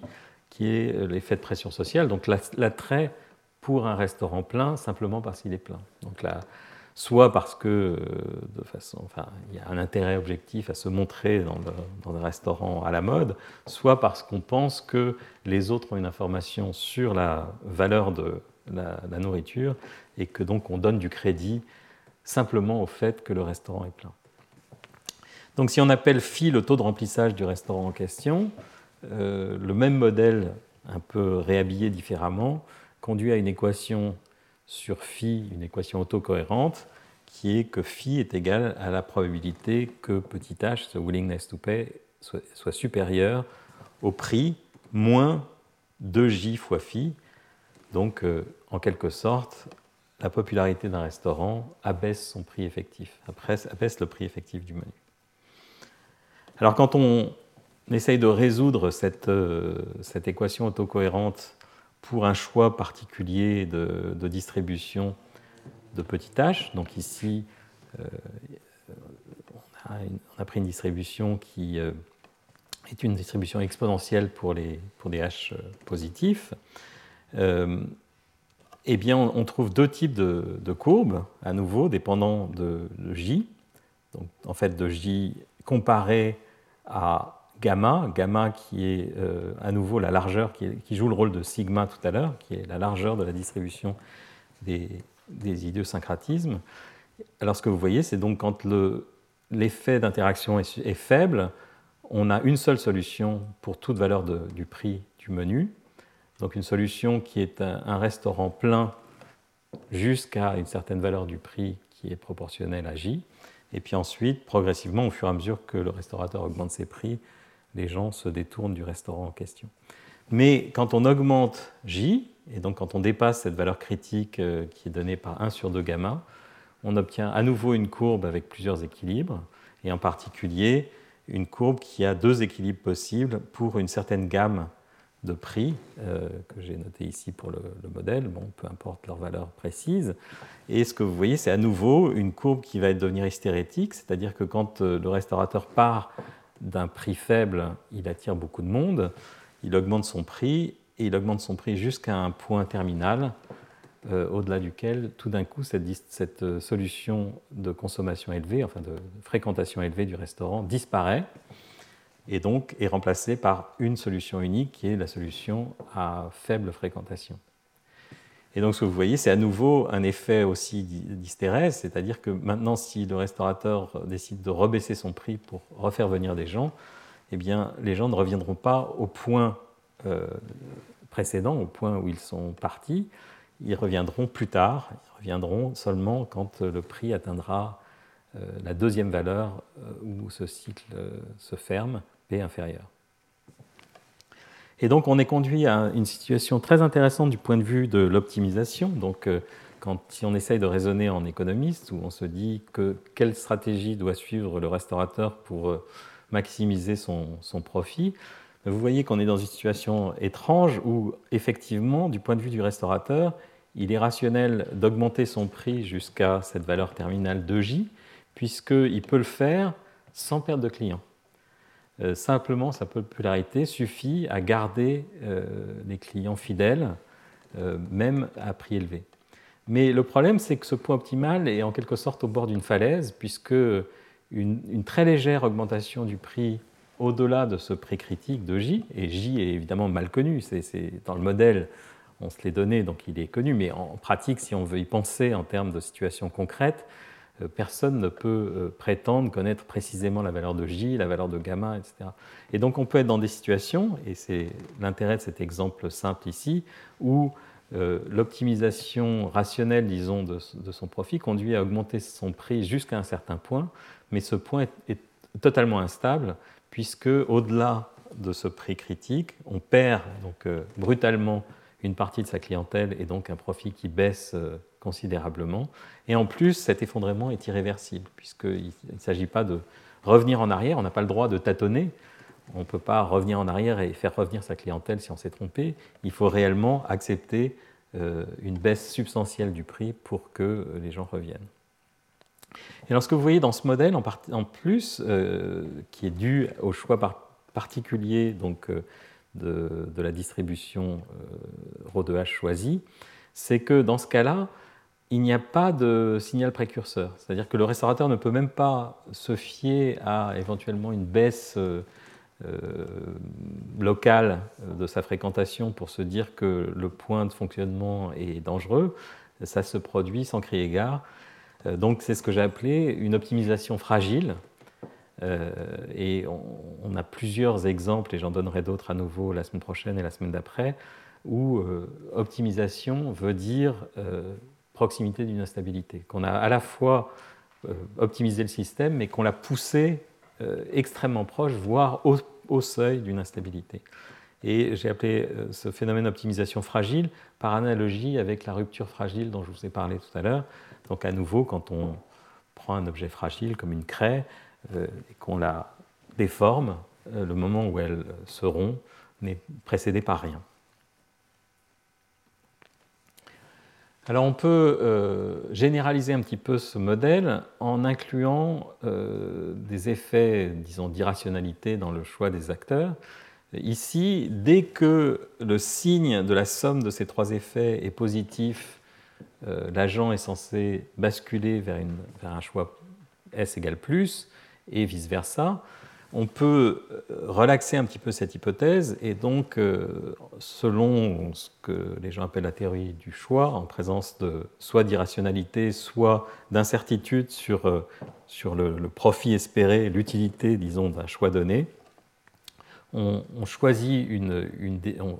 qui est euh, l'effet de pression sociale, donc l'attrait pour un restaurant plein simplement parce qu'il est plein. Donc soit parce que euh, il y a un intérêt objectif à se montrer dans, le, un restaurant à la mode, soit parce qu'on pense que les autres ont une information sur la valeur de la, la, nourriture et que donc on donne du crédit simplement au fait que le restaurant est plein. Donc si on appelle phi le taux de remplissage du restaurant en question, euh, le même modèle, un peu réhabillé différemment, conduit à une équation sur phi, une équation autocohérente, qui est que phi est égal à la probabilité que petit h, ce willingness to pay, soit, supérieur au prix moins 2j fois phi. Donc, euh, en quelque sorte, la popularité d'un restaurant abaisse son prix effectif, abaisse le prix effectif du menu. Alors, quand on essaye de résoudre cette, euh, cette, équation autocohérente pour un choix particulier de, distribution de petit h. Donc ici, euh, on, a pris une distribution qui euh, est une distribution exponentielle pour, les, pour des h positifs. eh bien, on, trouve deux types de, courbes, à nouveau, dépendant de, de j. Donc, en fait, de j comparé à gamma, gamma qui est euh, à nouveau la largeur, qui, joue le rôle de sigma tout à l'heure, qui est la largeur de la distribution des, idiosyncratismes. Alors ce que vous voyez, c'est donc quand l'effet d'interaction est, faible, on a une seule solution pour toute valeur du prix du menu. Donc une solution qui est un restaurant plein jusqu'à une certaine valeur du prix qui est proportionnelle à J. Et puis ensuite, progressivement, au fur et à mesure que le restaurateur augmente ses prix, les gens se détournent du restaurant en question. Mais quand on augmente J, Et donc quand on dépasse cette valeur critique euh, qui est donnée par 1 sur 2 gamma, on obtient à nouveau une courbe avec plusieurs équilibres, et en particulier une courbe qui a deux équilibres possibles pour une certaine gamme de prix euh, que j'ai noté ici pour le, modèle, bon, peu importe leur valeur précise. Et ce que vous voyez, c'est à nouveau une courbe qui va devenir hystérétique, c'est-à-dire que quand euh, le restaurateur part d'un prix faible, il attire beaucoup de monde, il augmente son prix, et il augmente son prix jusqu'à un point terminal, euh, au-delà duquel, tout d'un coup, cette, euh, solution de consommation élevée, enfin de fréquentation élevée du restaurant, disparaît et donc est remplacée par une solution unique qui est la solution à faible fréquentation. Et donc ce que vous voyez, c'est à nouveau un effet aussi d'hystérèse, c'est-à-dire que maintenant, si le restaurateur décide de rebaisser son prix pour refaire venir des gens, eh bien, les gens ne reviendront pas au point euh, précédent, au point où ils sont partis. Ils reviendront plus tard, ils reviendront seulement quand le prix atteindra euh, la deuxième valeur euh, où ce cycle se ferme, P inférieur. Et donc on est conduit à une situation très intéressante du point de vue de l'optimisation. Donc quand, si on essaye de raisonner en économiste, où on se dit que quelle stratégie doit suivre le restaurateur pour maximiser son, son profit, vous voyez qu'on est dans une situation étrange où, effectivement, du point de vue du restaurateur, il est rationnel d'augmenter son prix jusqu'à cette valeur terminale 2J, puisqu'il peut le faire sans perdre de clients. Euh, simplement, sa popularité suffit à garder euh, les clients fidèles, euh, même à prix élevé. Mais le problème, c'est que ce point optimal est en quelque sorte au bord d'une falaise, puisque une, très légère augmentation du prix au-delà de ce prix critique de J, et J est évidemment mal connu, c'est dans le modèle, on se l'est donné, donc il est connu, mais en pratique, si on veut y penser en termes de situation concrète, personne ne peut euh, prétendre connaître précisément la valeur de J, la valeur de gamma, etc. Et donc on peut être dans des situations, et c'est l'intérêt de cet exemple simple ici, où euh, l'optimisation rationnelle, disons, de, son profit conduit à augmenter son prix jusqu'à un certain point, mais ce point est, totalement instable puisque au-delà de ce prix critique, on perd donc euh, brutalement une partie de sa clientèle et donc un profit qui baisse euh, considérablement. Et en plus, cet effondrement est irréversible, puisqu'il ne s'agit pas de revenir en arrière, on n'a pas le droit de tâtonner, on ne peut pas revenir en arrière et faire revenir sa clientèle si on s'est trompé, il faut réellement accepter euh, une baisse substantielle du prix pour que les gens reviennent. Et lorsque vous voyez dans ce modèle, en, plus, euh, qui est dû au choix particulier donc, euh, de, la distribution euh, Rho de H choisie, c'est que dans ce cas-là, il n'y a pas de signal précurseur. C'est-à-dire que le restaurateur ne peut même pas se fier à éventuellement une baisse locale de sa fréquentation pour se dire que le point de fonctionnement est dangereux. Ça se produit sans crier gare euh, donc c'est ce que j'ai appelé une optimisation fragile. Euh, et on, a plusieurs exemples, et j'en donnerai d'autres à nouveau la semaine prochaine et la semaine d'après, où euh, optimisation veut dire proximité d'une instabilité, qu'on a à la fois optimisé le système, mais qu'on l'a poussé extrêmement proche, voire au seuil d'une instabilité. Et j'ai appelé ce phénomène d'optimisation fragile par analogie avec la rupture fragile dont je vous ai parlé tout à l'heure, donc à nouveau, quand on prend un objet fragile comme une craie euh, et qu'on la déforme, euh, le moment où elle se rompt n'est précédé par rien. Alors on peut euh, généraliser un petit peu ce modèle en incluant des effets, disons, d'irrationalité dans le choix des acteurs. Ici, dès que le signe de la somme de ces trois effets est positif euh, l'agent est censé basculer vers, un choix S égale plus et vice-versa. On peut euh, relaxer un petit peu cette hypothèse et donc, euh, selon ce que les gens appellent la théorie du choix, en présence de soit d'irrationalité, soit d'incertitude sur, le, profit espéré, l'utilité, disons, d'un choix donné, on, choisit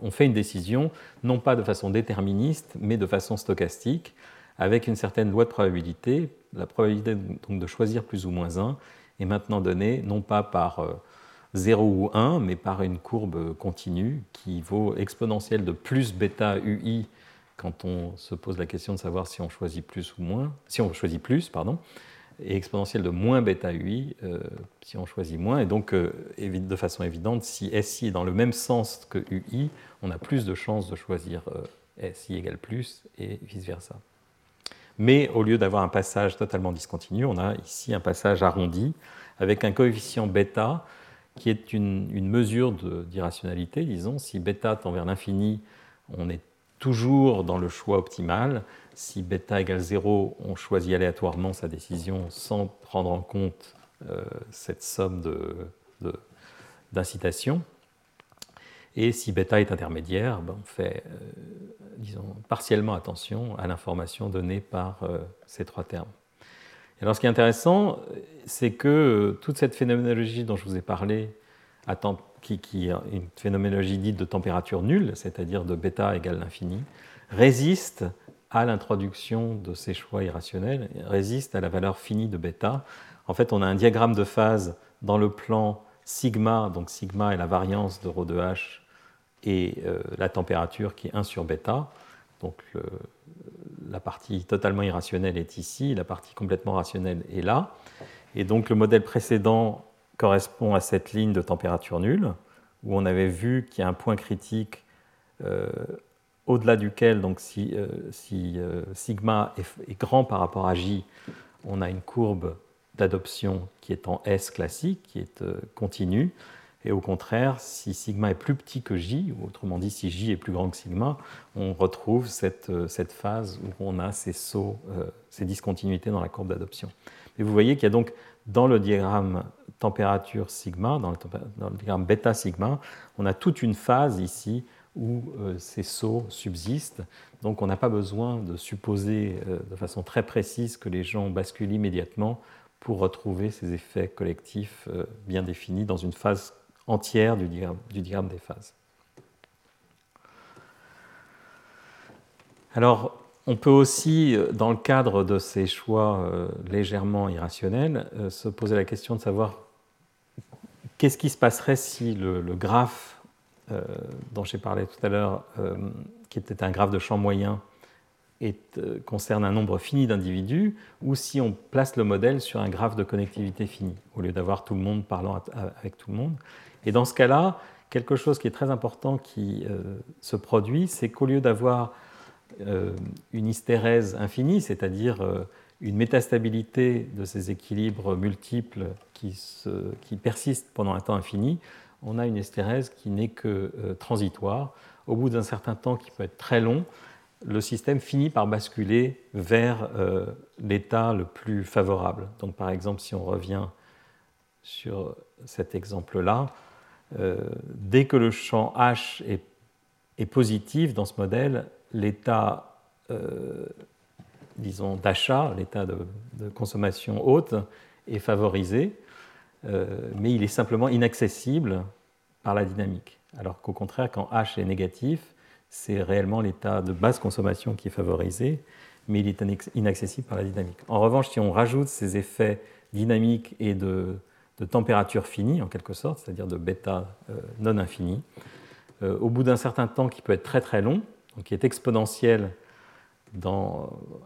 on, fait une décision, non pas de façon déterministe, mais de façon stochastique, avec une certaine loi de probabilité. La probabilité donc, de choisir plus ou moins un est maintenant donnée, non pas par euh, 0 ou 1, mais par une courbe continue qui vaut exponentielle de plus bêta UI quand on se pose la question de savoir si on choisit plus ou moins, si on choisit plus, pardon, et exponentielle de moins bêta UI euh, si on choisit moins. Et donc, euh, de façon évidente, si SI est dans le même sens que UI, on a plus de chances de choisir euh, SI égale plus et vice-versa. Mais au lieu d'avoir un passage totalement discontinu, on a ici un passage arrondi avec un coefficient bêta qui est une, mesure d'irrationalité, disons. Si bêta tend vers l'infini, on est toujours dans le choix optimal. Si bêta égale 0, on choisit aléatoirement sa décision sans prendre en compte euh, cette somme d'incitation. Et si bêta est intermédiaire, ben, on fait, euh, disons, partiellement attention à l'information donnée par euh, ces trois termes. alors, ce qui est intéressant, c'est que toute cette phénoménologie dont je vous ai parlé, qui, qui, est une phénoménologie dite de température nulle, c'est-à-dire de bêta égale l'infini, résiste à l'introduction de ces choix irrationnels, résiste à la valeur finie de bêta. En fait, on a un diagramme de phase dans le plan sigma, donc sigma est la variance de ρ de h et euh, la température qui est 1 sur bêta. Donc la partie totalement irrationnelle est ici, la partie complètement rationnelle est là. Et donc le modèle précédent correspond à cette ligne de température nulle, où on avait vu qu'il y a un point critique euh, au-delà duquel, donc si, euh, euh, sigma est, grand par rapport à j, on a une courbe d'adoption qui est en S classique, qui est continue. Et au contraire, si sigma est plus petit que j, ou autrement dit, si j est plus grand que sigma, on retrouve cette, cette phase où on a ces sauts, ces discontinuités dans la courbe d'adoption. Et vous voyez qu'il y a donc dans le diagramme température sigma, dans le, diagramme bêta sigma, on a toute une phase ici où euh, ces sauts subsistent. Donc on n'a pas besoin de supposer euh, de façon très précise que les gens basculent immédiatement pour retrouver ces effets collectifs euh, bien définis dans une phase entière du diagramme, des phases. Alors, on peut aussi, dans le cadre de ces choix légèrement irrationnels, se poser la question de savoir qu'est-ce qui se passerait si le graphe euh, dont j'ai parlé tout à l'heure, euh, qui était un graphe de champ moyen, est, euh, concerne un nombre fini d'individus, ou si on place le modèle sur un graphe de connectivité fini, au lieu d'avoir tout le monde parlant avec tout le monde. Et dans ce cas-là, quelque chose qui est très important qui se produit, c'est qu'au lieu d'avoir une hystérèse infinie, c'est-à-dire une métastabilité de ces équilibres multiples qui, se, qui persistent pendant un temps infini, on a une estérèse qui n'est que euh, transitoire. Au bout d'un certain temps qui peut être très long, le système finit par basculer vers euh, l'état le plus favorable. Donc par exemple, si on revient sur cet exemple-là, euh, dès que le champ H est, positif dans ce modèle, l'état, disons, d'achat, l'état de, consommation haute, est favorisé. Euh, mais il est simplement inaccessible par la dynamique. Alors qu'au contraire, quand H est négatif, c'est réellement l'état de basse consommation qui est favorisé, mais il est inaccessible par la dynamique. En revanche, si on rajoute ces effets dynamiques et de, température finie, en quelque sorte, c'est-à-dire de bêta euh, non infini, euh, au bout d'un certain temps qui peut être très très long, donc qui est exponentiel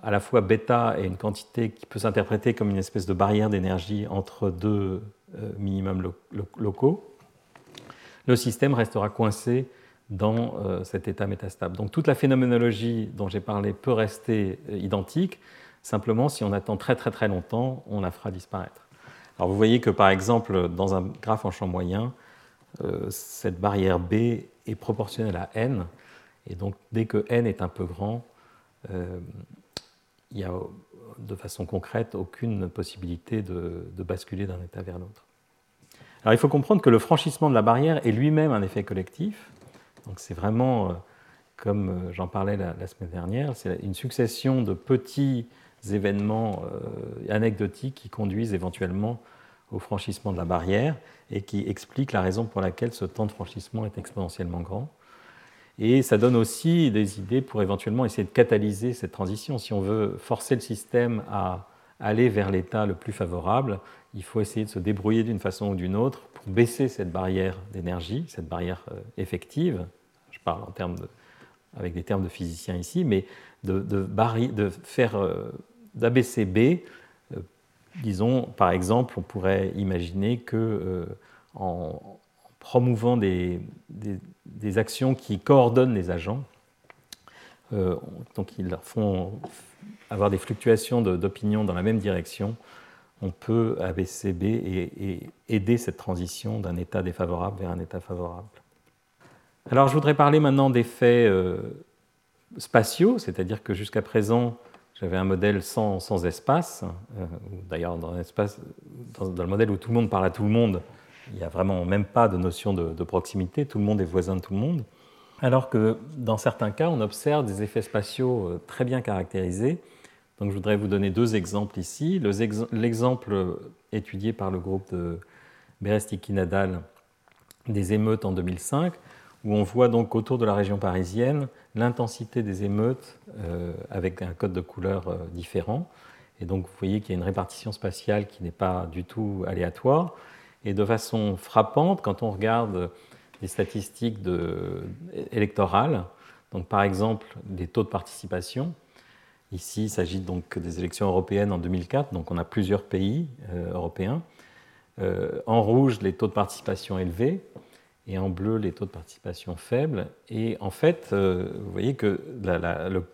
à la fois bêta et une quantité qui peut s'interpréter comme une espèce de barrière d'énergie entre deux euh, minimum locaux, le système restera coincé dans euh, cet état métastable. Donc toute la phénoménologie dont j'ai parlé peut rester euh, identique, simplement si on attend très très très longtemps, on la fera disparaître. Alors vous voyez que par exemple dans un graphe en champ moyen, cette barrière B est proportionnelle à n, et donc dès que n est un peu grand, il y a de façon concrète aucune possibilité de, basculer d'un état vers l'autre. Alors il faut comprendre que le franchissement de la barrière est lui-même un effet collectif. Donc c'est vraiment, euh, comme euh, j'en parlais la, semaine dernière, c'est une succession de petits événements euh, anecdotiques qui conduisent éventuellement au franchissement de la barrière et qui expliquent la raison pour laquelle ce temps de franchissement est exponentiellement grand. Et ça donne aussi des idées pour éventuellement essayer de catalyser cette transition. Si on veut forcer le système à aller vers l'état le plus favorable, il faut essayer de se débrouiller d'une façon ou d'une autre pour baisser cette barrière d'énergie, cette barrière effective, je parle avec des termes de physiciens ici, mais de, faire d'abaisser B, disons, par exemple, on pourrait imaginer que en, promouvant des, actions qui coordonnent les agents, donc ils leur font avoir des fluctuations d'opinion dans la même direction, on peut abaisser B et, aider cette transition d'un état défavorable vers un état favorable. Alors je voudrais parler maintenant d'effets euh, spatiaux, c'est-à-dire que jusqu'à présent, j'avais un modèle sans, espace. Euh, D'ailleurs, dans, dans, le modèle où tout le monde parle à tout le monde, il n'y a vraiment même pas de notion de, de, proximité, tout le monde est voisin de tout le monde. Alors que dans certains cas, on observe des effets spatiaux euh, très bien caractérisés donc je voudrais vous donner deux exemples ici. L'exemple étudié par le groupe de Berestiki-Nadal des émeutes en 2005, où on voit donc autour de la région parisienne l'intensité des émeutes euh, avec un code de couleur euh, différent. Et donc vous voyez qu'il y a une répartition spatiale qui n'est pas du tout aléatoire. Et de façon frappante, quand on regarde les statistiques électorales, donc par exemple les taux de participation, Ici, il s'agit donc des élections européennes en 2004, donc on a plusieurs pays euh, européens. Euh, en rouge, les taux de participation élevés, et en bleu, les taux de participation faibles. Et en fait, euh, vous voyez que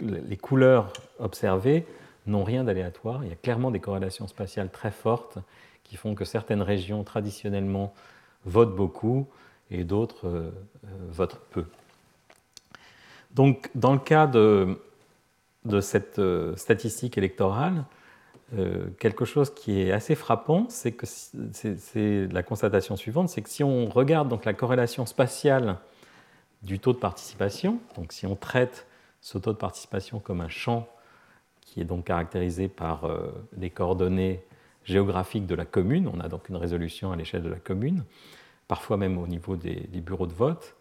les couleurs observées n'ont rien d'aléatoire. Il y a clairement des corrélations spatiales très fortes qui font que certaines régions traditionnellement votent beaucoup et d'autres votent peu. Donc, dans le cas de, de cette euh, statistique électorale, euh, quelque chose qui est assez frappant, c'est que c'est la constatation suivante, c'est que si on regarde donc la corrélation spatiale du taux de participation, donc si on traite ce taux de participation comme un champ qui est donc caractérisé par euh, les coordonnées géographiques de la commune, on a donc une résolution à l'échelle de la commune, parfois même au niveau des bureaux de vote,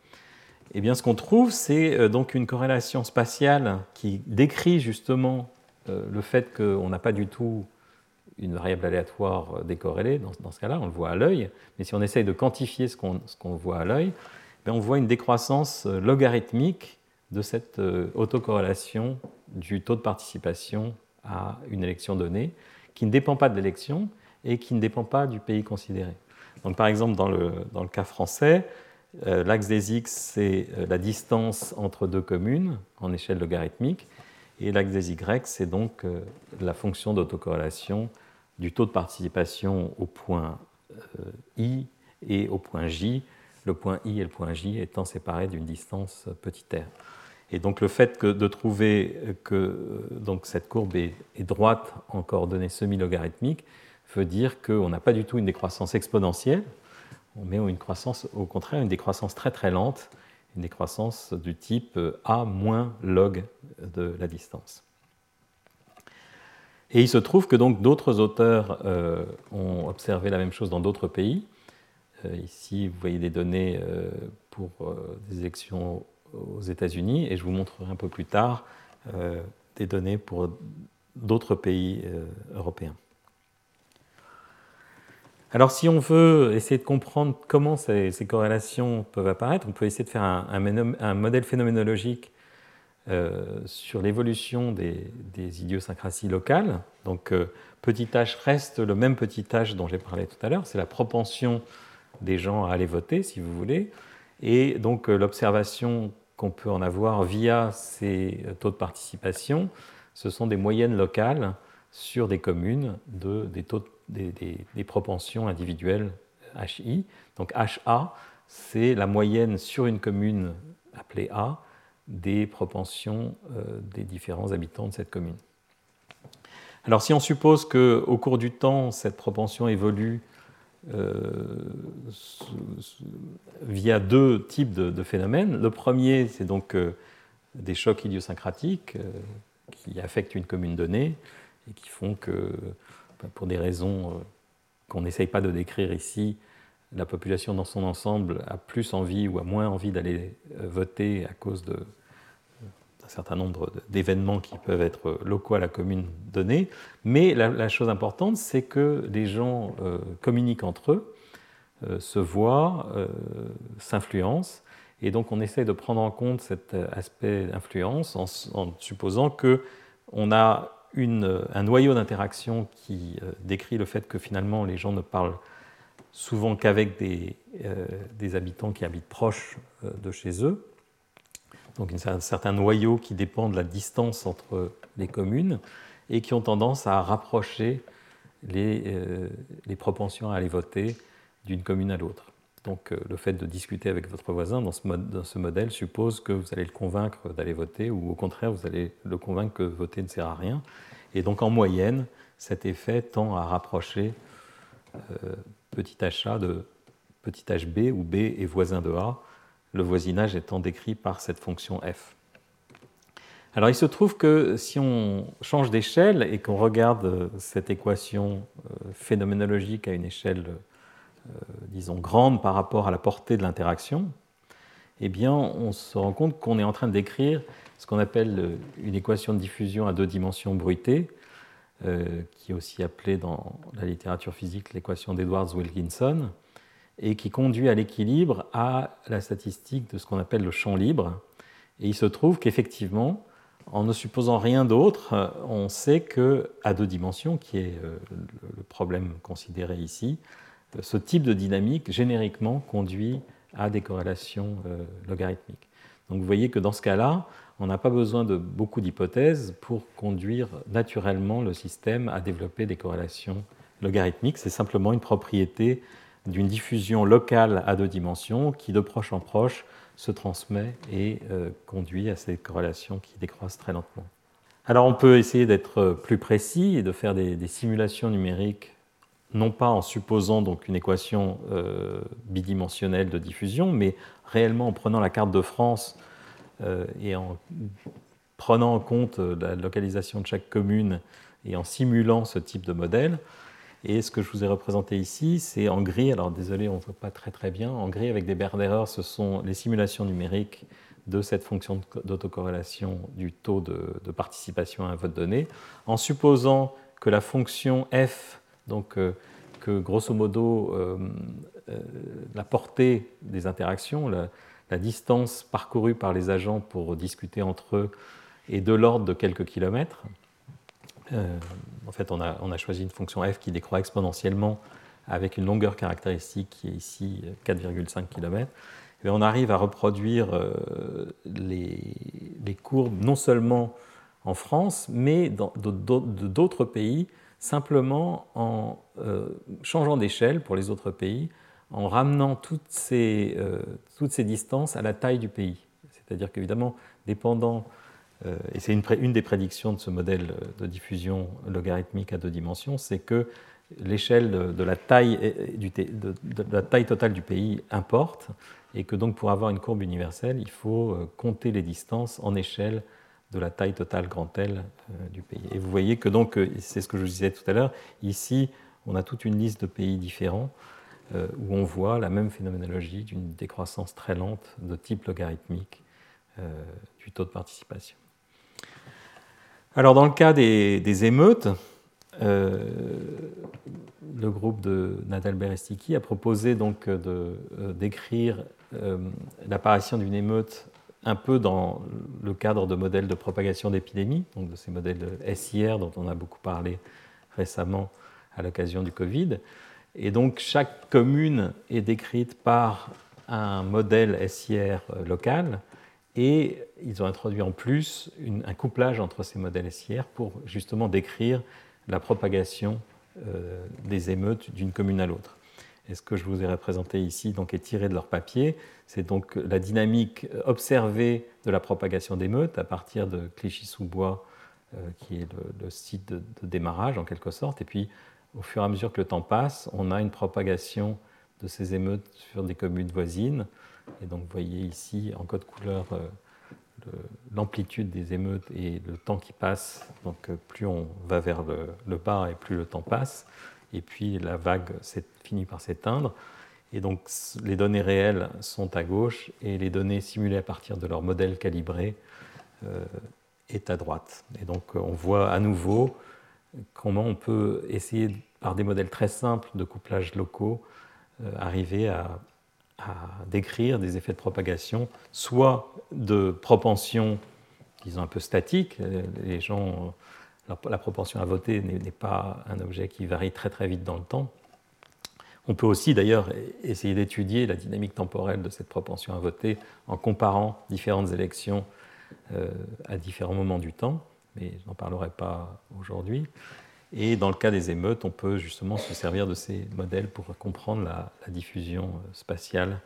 eh bien, ce qu'on trouve, c'est euh, donc une corrélation spatiale qui décrit justement euh, le fait qu'on n'a pas du tout une variable aléatoire euh, décorrélée, dans, ce cas-là, on le voit à l'œil, mais si on essaye de quantifier ce qu'on voit à l'œil, eh on voit une décroissance logarithmique de cette autocorrélation du taux de participation à une élection donnée, qui ne dépend pas de l'élection et qui ne dépend pas du pays considéré. Donc, par exemple, dans le, dans le cas français, euh, l'axe des x, c'est euh, la distance entre deux communes en échelle logarithmique. Et l'axe des y, c'est donc euh, la fonction d'autocorrélation du taux de participation au point i et au point j, le point i et le point j étant séparés d'une distance petit r. Et donc le fait de trouver que donc cette courbe est, droite en coordonnées semi-logarithmiques veut dire qu'on n'a pas du tout une décroissance exponentielle, on met une croissance, au contraire, une décroissance très très lente, une décroissance du type A moins log de la distance. Et il se trouve que donc d'autres auteurs euh, ont observé la même chose dans d'autres pays. Euh, ici, vous voyez des données euh, pour des élections aux États-Unis, et je vous montrerai un peu plus tard des données pour d'autres pays européens. Alors si on veut essayer de comprendre comment ces, corrélations peuvent apparaître, on peut essayer de faire un, modèle phénoménologique euh, sur l'évolution des, idiosyncrasies locales. Donc euh, petit h reste le même petit h dont j'ai parlé tout à l'heure, c'est la propension des gens à aller voter, si vous voulez. Et donc euh, l'observation qu'on peut en avoir via ces taux de participation, ce sont des moyennes locales sur des communes de, des taux de des, propensions individuelles HI. Donc HA, c'est la moyenne sur une commune appelée A des propensions euh, des différents habitants de cette commune. Alors si on suppose qu'au cours du temps, cette propension évolue euh, via deux types de, phénomènes. Le premier, c'est donc euh, des chocs idiosyncratiques qui affectent une commune donnée et qui font que pour des raisons euh, qu'on n'essaye pas de décrire ici, la population dans son ensemble a plus envie ou a moins envie d'aller euh, voter à cause d'un certain nombre d'événements qui peuvent être locaux à la commune donnée. Mais la, chose importante, c'est que les gens euh, communiquent entre eux se voient, s'influencent. Et donc on essaie de prendre en compte cet aspect d'influence en, supposant qu'on a un noyau d'interaction qui décrit le fait que finalement les gens ne parlent souvent qu'avec des, des, habitants qui habitent proches de chez eux. Donc un certain noyau qui dépend de la distance entre les communes et qui ont tendance à rapprocher les, euh, les propensions à aller voter d'une commune à l'autre. Donc euh, le fait de discuter avec votre voisin dans ce, modèle suppose que vous allez le convaincre d'aller voter ou au contraire vous allez le convaincre que voter ne sert à rien. Et donc en moyenne, cet effet tend à rapprocher euh, petit h de petit hb où b est voisin de a, le voisinage étant décrit par cette fonction f. Alors il se trouve que si on change d'échelle et qu'on regarde cette équation euh, phénoménologique à une échelle, disons, grande par rapport à la portée de l'interaction, eh bien on se rend compte qu'on est en train décrire ce qu'on appelle une équation de diffusion à deux dimensions bruitée, qui est aussi appelée dans la littérature physique l'équation d'Edwards-Wilkinson, et qui conduit à l'équilibre à la statistique de ce qu'on appelle le champ libre. Et il se trouve qu'effectivement, en ne supposant rien d'autre, euh, on sait que à deux dimensions, qui est euh, le problème considéré ici, euh, ce type de dynamique génériquement conduit à des corrélations logarithmiques. Donc vous voyez que dans ce cas-là, on n'a pas besoin de beaucoup d'hypothèses pour conduire naturellement le système à développer des corrélations logarithmiques. C'est simplement une propriété d'une diffusion locale à deux dimensions qui, de proche en proche, se transmet et euh, conduit à ces corrélations qui décroissent très lentement. Alors on peut essayer d'être plus précis et de faire des, simulations numériques, non pas en supposant donc une équation euh, bidimensionnelle de diffusion, mais réellement en prenant la carte de France euh, et en prenant en compte la localisation de chaque commune et en simulant ce type de modèle. Et ce que je vous ai représenté ici, c'est en gris, alors désolé, on ne voit pas très très bien, en gris avec des barres d'erreur, ce sont les simulations numériques de cette fonction d'autocorrélation du taux de, participation à un vote donné, en que la fonction f, donc euh, que grosso modo euh, euh, la portée des interactions, la, distance parcourue par les agents pour discuter entre eux est de l'ordre de quelques kilomètres. En fait, on a, choisi une fonction f qui décroît exponentiellement avec une longueur caractéristique qui est ici 4,5 km. Et on arrive à reproduire euh, les, courbes non seulement en France, mais dans d'autres pays, simplement en euh, changeant d'échelle pour les autres pays, en ramenant toutes ces, toutes ces distances à la taille du pays. C'est-à-dire qu'évidemment, dépendant euh, et c'est une, des prédictions de ce modèle de diffusion logarithmique à deux dimensions, c'est que l'échelle de, la taille, totale du pays importe, et que donc pour avoir une courbe universelle, il faut euh, compter les distances en échelle de la taille totale grand L euh, du pays. Et vous voyez que donc, c'est ce que je disais tout à l'heure, ici on a toute une liste de pays différents où on voit la même phénoménologie d'une décroissance très lente de type logarithmique du taux de participation. Alors dans le cas des, émeutes, euh, le groupe de Natal Berestiki a proposé donc euh, d'écrire euh, l'apparition d'une émeute un peu dans le cadre de modèles de propagation d'épidémie, donc de ces modèles SIR dont on a beaucoup parlé récemment à l'occasion du Covid. Et donc chaque commune est décrite par un modèle SIR local et ils ont introduit en plus un couplage entre ces modèles SIR pour justement décrire la propagation euh, des émeutes d'une commune à l'autre. Et ce que je vous ai représenté ici donc, est tiré de leur papier. C'est donc la dynamique observée de la propagation d'émeutes à partir de Clichy-sous-Bois, euh, qui est le, site de, démarrage en quelque sorte. Et puis, au fur et à mesure que le temps passe, on a une propagation de ces émeutes sur des communes voisines. Et donc vous voyez ici en code couleur euh, l'amplitude des émeutes et le temps qui passe. Donc euh, plus on va vers le, bas et plus le temps passe. Et puis la vague finit par s'éteindre. Et donc les données réelles sont à gauche et les données simulées à partir de leur modèle calibré euh, est à droite. Et donc on voit à nouveau comment on peut essayer par des modèles très simples de couplage locaux arriver à, décrire des effets de propagation, soit de propension, disons un peu statique, les gens, la proportion à voter n'est pas un objet qui varie très très vite dans le temps. On peut aussi d'ailleurs essayer d'étudier la dynamique temporelle de cette propension à voter en comparant différentes élections à différents moments du temps, mais je n'en parlerai pas aujourd'hui. Et dans le cas des émeutes, on peut justement se servir de ces modèles pour comprendre la, diffusion euh, spatiale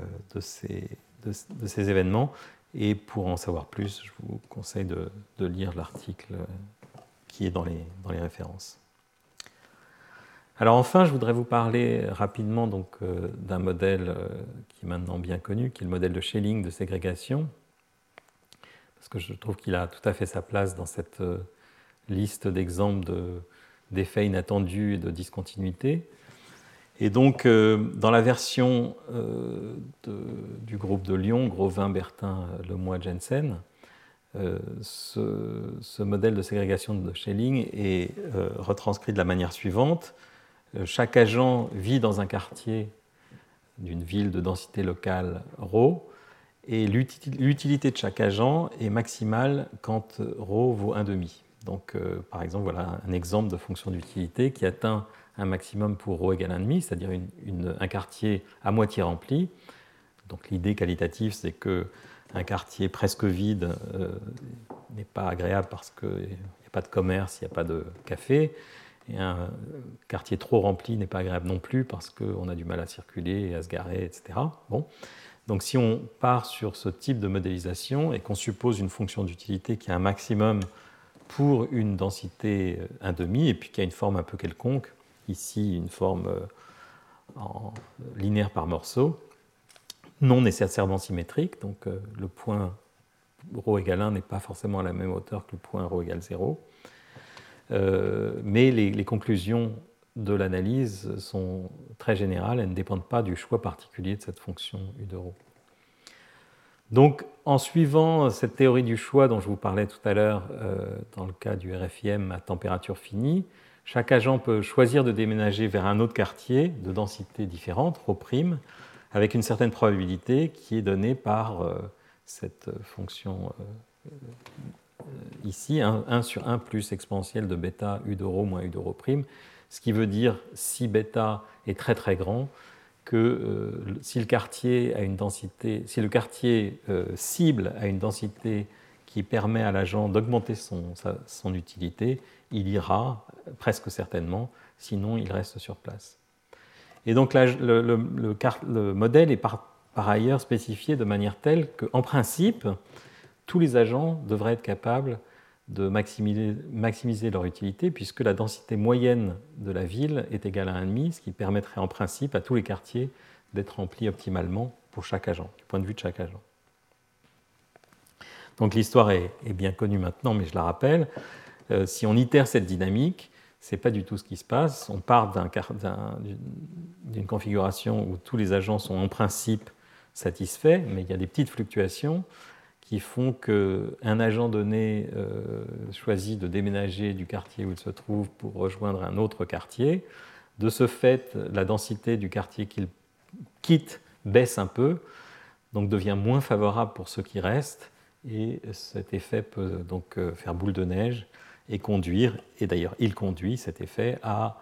euh, de, ces, événements. Et pour en savoir plus, je vous conseille de, lire l'article euh, qui est dans les, dans les, références. Alors enfin, je voudrais vous parler rapidement donc d'un modèle qui est maintenant bien connu, qui est le modèle de Schelling de ségrégation, parce que je trouve qu'il a tout à fait sa place dans cette liste d'exemples d'effets inattendus et de discontinuité. Et donc, euh, dans la version euh, du groupe de Lyon, Grovin, Bertin, Lemoy, Jensen, euh, ce, modèle de ségrégation de Schelling est retranscrit de la manière suivante. chaque agent vit dans un quartier d'une ville de densité locale ρ, et l'utilité de chaque agent est maximale quand ρ vaut 1,5. Donc, euh, par exemple, voilà un exemple de fonction d'utilité qui atteint un maximum pour ρ égale 1,5, c'est-à-dire un quartier à moitié rempli. Donc, l'idée qualitative, c'est qu'un quartier presque vide euh, n'est pas agréable parce qu'il n'y a pas de commerce, il n'y a pas de café. Et un quartier trop rempli n'est pas agréable non plus parce qu'on a du mal à circuler et à se garer, etc. Bon. Donc si on part sur ce type de modélisation et qu'on suppose une fonction d'utilité qui a un maximum pour une densité 1,5 et puis qui a une forme un peu quelconque, ici une forme euh, en linéaire par morceau, non nécessairement symétrique, donc euh, le point ρ égale 1 n'est pas forcément à la même hauteur que le point ρ égale 0, euh, mais les, les, conclusions de l'analyse sont très générales, elles ne dépendent pas du choix particulier de cette fonction u de ρ. Donc, en suivant cette théorie du choix dont je vous parlais tout à l'heure euh, dans le cas du RFIM à température finie, chaque agent peut choisir de déménager vers un autre quartier de densité différente, rho prime, avec une certaine probabilité qui est donnée par euh, cette euh, fonction euh, ici, 1, sur 1 plus exponentielle de bêta u de rho moins u de rho prime, ce qui veut dire si bêta est très très grand, que si le quartier a une densité, si le quartier cible a une densité qui permet à l'agent d'augmenter son, son utilité, il ira presque certainement, sinon il reste sur place. Et donc le, le, modèle est par, par, ailleurs spécifié de manière telle qu'en principe, tous les agents devraient être capables de maximiser, leur utilité, puisque la densité moyenne de la ville est égale à 1,5, ce qui permettrait en principe à tous les quartiers d'être remplis optimalement pour chaque agent, du point de vue de chaque agent. Donc l'histoire est, bien connue maintenant, mais je la rappelle. Euh, si on itère cette dynamique, ce n'est pas du tout ce qui se passe. On part d'une configuration où tous les agents sont en principe satisfaits, mais il y a des petites fluctuations qui font qu'un agent donné euh, choisit de déménager du quartier où il se trouve pour rejoindre un autre quartier. De ce fait, la densité du quartier qu'il quitte baisse un peu, donc devient moins favorable pour ceux qui restent, et cet effet peut donc euh, faire boule de neige et conduire, et d'ailleurs il conduit cet effet à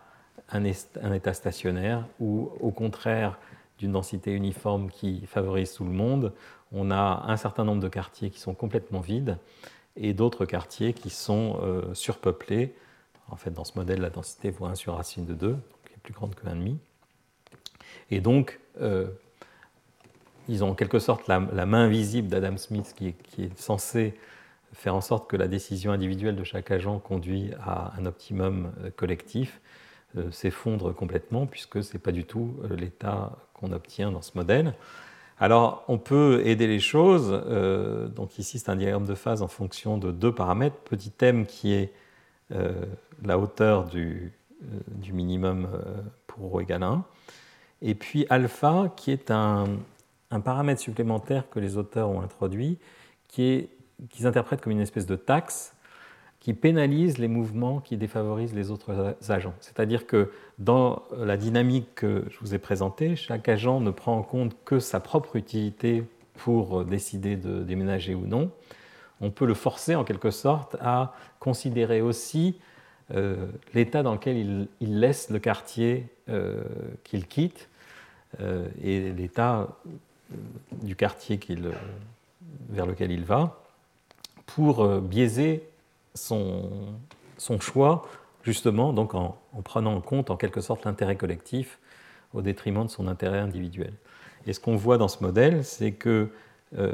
un, état stationnaire où, au contraire d'une densité uniforme qui favorise tout le monde, on a un certain nombre de quartiers qui sont complètement vides et d'autres quartiers qui sont euh, surpeuplés. En fait, dans ce modèle, la densité vaut 1 sur racine de 2, donc elle est plus grande que 1,5. Et donc, euh, ils ont en quelque sorte la, main invisible d'Adam Smith qui est, censée faire en sorte que la décision individuelle de chaque agent conduit à un optimum euh, collectif s'effondre complètement puisque ce n'est pas du tout l'état qu'on obtient dans ce modèle. Alors, on peut aider les choses. Euh, donc ici, c'est un diagramme de phase en fonction de deux paramètres. Petit m qui est euh, la hauteur du, euh, minimum pour ρ égale 1. Et puis alpha qui est un, paramètre supplémentaire que les auteurs ont introduit, qui qu'ils interprètent comme une espèce de taxe qui pénalise les mouvements qui défavorisent les autres agents. C'est-à-dire que dans la dynamique que je vous ai présentée, chaque agent ne prend en compte que sa propre utilité pour décider de déménager ou non. On peut le forcer en quelque sorte à considérer aussi euh, l'état dans lequel il, laisse le quartier euh, qu'il quitte euh, et l'état du quartier vers lequel il va pour biaiser son, choix justement donc en, prenant en compte en quelque sorte l'intérêt collectif au détriment de son intérêt individuel. Et ce qu'on voit dans ce modèle, c'est que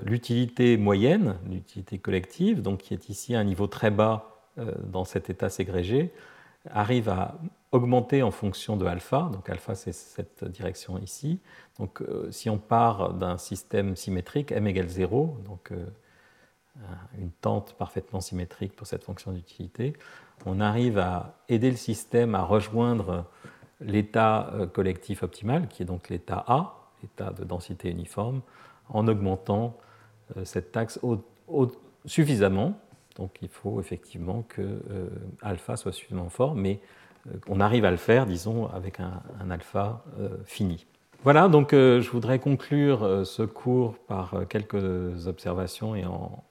l'utilité moyenne, l'utilité collective, donc qui est ici à un niveau très bas euh, dans cet état ségrégé arrive à augmenter en fonction de alpha. Donc alpha, c'est cette direction ici. Donc euh, si on part d'un système symétrique, m égale 0, donc euh, une tente parfaitement symétrique pour cette fonction d'utilité, on arrive à aider le système à rejoindre l'état collectif optimal, qui est donc l'état A, l'état de densité uniforme, en augmentant cette taxe suffisamment donc il faut effectivement que euh, alpha soit suffisamment fort, mais euh, on arrive à le faire, disons, avec un, alpha euh, fini. Voilà, donc je voudrais conclure ce cours par quelques observations et en,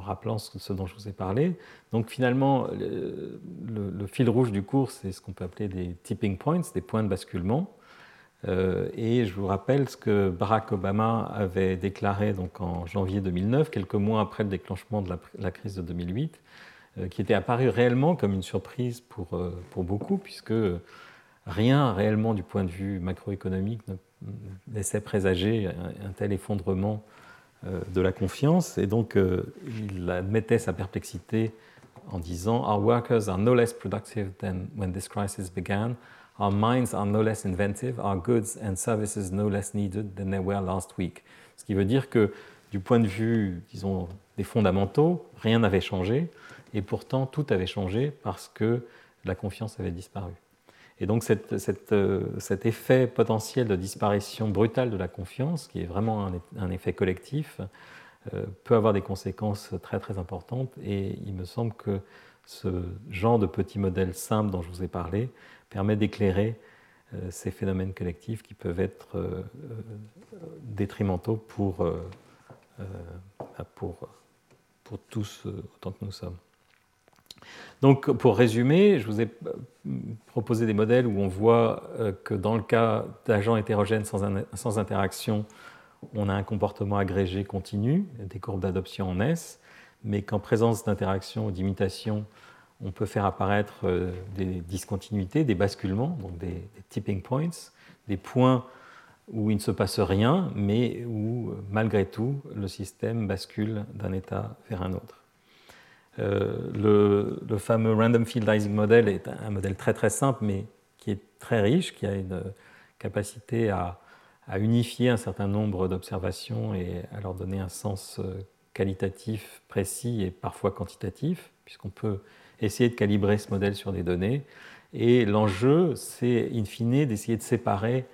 rappelant ce, dont je vous ai parlé. Donc finalement, le fil rouge du cours, c'est ce qu'on peut appeler des tipping points, des points de basculement. Euh, et je vous rappelle ce que Barack Obama avait déclaré donc en janvier 2009, quelques mois après le déclenchement de la, crise de 2008, euh, qui était apparu réellement comme une surprise pour, euh, pour beaucoup, puisque rien réellement du point de vue macroéconomique ne laissait présager un, tel effondrement de la confiance. Et donc il admettait sa perplexité en disant Our workers are no less productive than when this crisis began. Our minds are no less inventive, our goods and services no less needed than they were last week. Ce qui veut dire que du point de vue, disons, des fondamentaux, rien n'avait changé, et pourtant tout avait changé parce que la confiance avait disparu. Et donc euh, cet effet potentiel de disparition brutale de la confiance, qui est vraiment un, effet collectif, euh, peut avoir des conséquences très très importantes, et il me semble que ce genre de petit modèle simple dont je vous ai parlé permet d'éclairer euh, ces phénomènes collectifs qui peuvent être détrimentaux pour, pour, pour tous autant que nous sommes. Donc, pour résumer, je vous ai proposé des modèles où on voit que dans le cas d'agents hétérogènes sans, sans, interaction, on a un comportement agrégé continu, des courbes d'adoption en S, mais qu'en présence d'interaction ou d'imitation, on peut faire apparaître euh, des discontinuités, des basculements, donc des, tipping points, des points où il ne se passe rien, mais où malgré tout le système bascule d'un état vers un autre. Euh, le, fameux Random Fieldizing Model est un modèle très très simple, mais qui est très riche, qui a une capacité à, à unifier un certain nombre d'observations et à leur donner un sens euh, qualitatif précis et parfois quantitatif, puisqu'on peut essayer de calibrer ce modèle sur des données. Et l'enjeu, c'est in fine d'essayer de séparer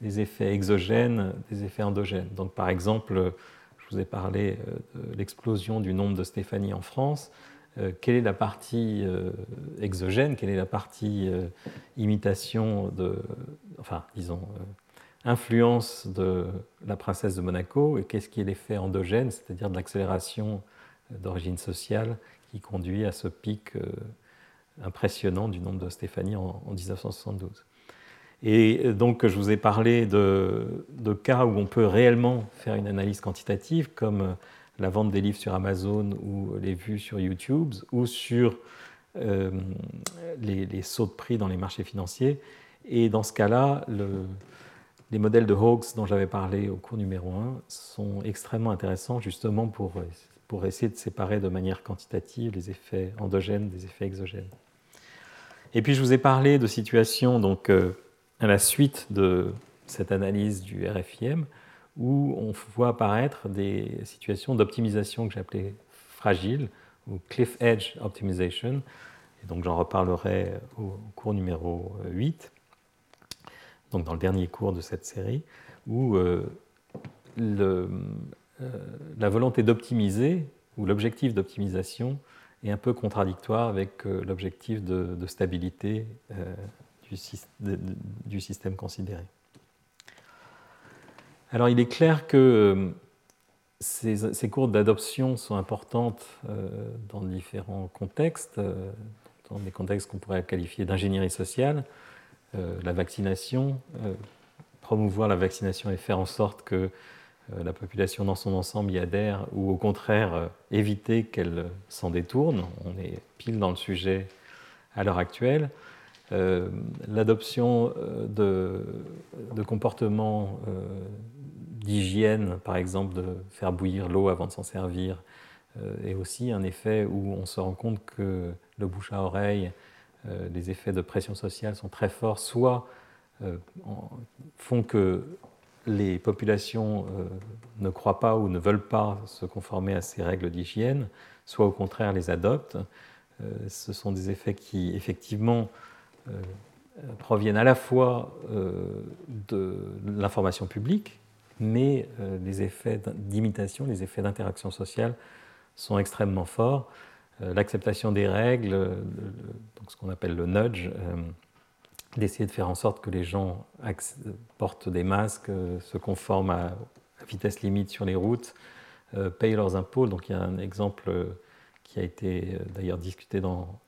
les effets exogènes des effets endogènes. Donc par exemple, je vous ai parlé euh, de l'explosion du nombre de Stéphanie en France. Euh, quelle est la partie euh, exogène, quelle est la partie imitation de, enfin, disons, influence de la princesse de Monaco, et qu'est-ce qui est l'effet endogène, c'est-à-dire de l'accélération d'origine sociale qui conduit à ce pic euh, impressionnant du nombre de Stéphanie en, 1972. Et euh, donc, je vous ai parlé de, cas où on peut réellement faire une analyse quantitative, comme euh, la vente des livres sur Amazon ou les vues sur YouTube, ou sur les, sauts de prix dans les marchés financiers. Et dans ce cas-là, les modèles de Hawkes dont j'avais parlé au cours numéro 1 sont extrêmement intéressants justement pour pour essayer de séparer de manière quantitative les effets endogènes des effets exogènes. Et puis je vous ai parlé de situations donc, euh, à la suite de cette analyse du RFIM où on voit apparaître des situations d'optimisation que j'appelais fragiles ou cliff edge optimization. Et donc j'en reparlerai au cours numéro 8, donc dans le dernier cours de cette série, où euh, euh, la volonté d'optimiser ou l'objectif d'optimisation et un peu contradictoire avec l'objectif de, stabilité du, système considéré. Alors il est clair que ces, courbes d'adoption sont importantes dans différents contextes, dans des contextes qu'on pourrait qualifier d'ingénierie sociale, la vaccination, promouvoir la vaccination et faire en sorte que euh, la population dans son ensemble y adhère ou au contraire euh, éviter qu'elle s'en détourne. On est pile dans le sujet à l'heure actuelle. Euh, l'adoption de, comportements d'hygiène, par exemple de faire bouillir l'eau avant de s'en servir, est aussi un effet où on se rend compte que le bouche à oreille, les effets de pression sociale sont très forts, soit font que les populations euh, ne croient pas ou ne veulent pas se conformer à ces règles d'hygiène, soit au contraire les adoptent. Euh, ce sont des effets qui, effectivement, euh, proviennent à la fois de l'information publique, mais les effets d'imitation, les effets d'interaction sociale sont extrêmement forts. L'acceptation des règles, donc ce qu'on appelle le nudge, d'essayer de faire en sorte que les gens portent des masques, euh, se conforment à vitesse limite sur les routes, euh, payent leurs impôts. Donc il y a un exemple euh, qui a été d'ailleurs discuté dans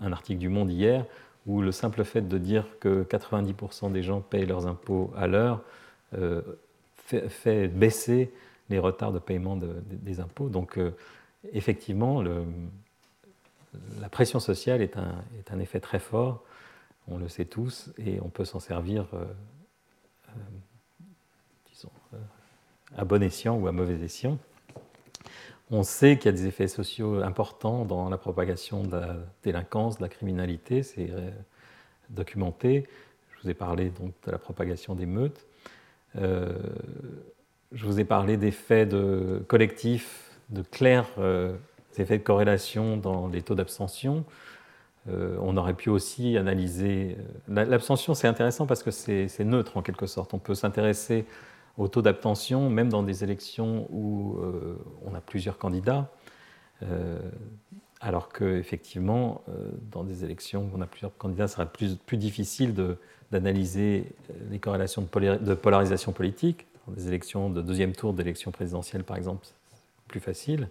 un article du Monde hier, où le simple fait de dire que 90% des gens payent leurs impôts à l'heure fait, baisser les retards de paiement des impôts. Donc effectivement, le, la pression sociale est un, effet très fort on le sait tous, et on peut s'en servir, euh, euh, euh, à bon escient ou à mauvais escient. On sait qu'il y a des effets sociaux importants dans la propagation de la délinquance, de la criminalité, c'est documenté. Je vous ai parlé donc de la propagation des meutes. Je vous ai parlé d'effets de collectifs, de clairs effets de corrélation dans les taux d'abstention. Euh, on aurait pu aussi analyser. Euh, l'abstention, c'est intéressant parce que c'est neutre en quelque sorte. On peut s'intéresser au taux d'abstention, même dans des élections où euh, on a plusieurs candidats, alors qu'effectivement, dans des élections où on a plusieurs candidats, ça sera plus, plus difficile d'analyser les corrélations de, polarisation politique. Dans des élections de deuxième tour d'élection présidentielle, par exemple, plus facile.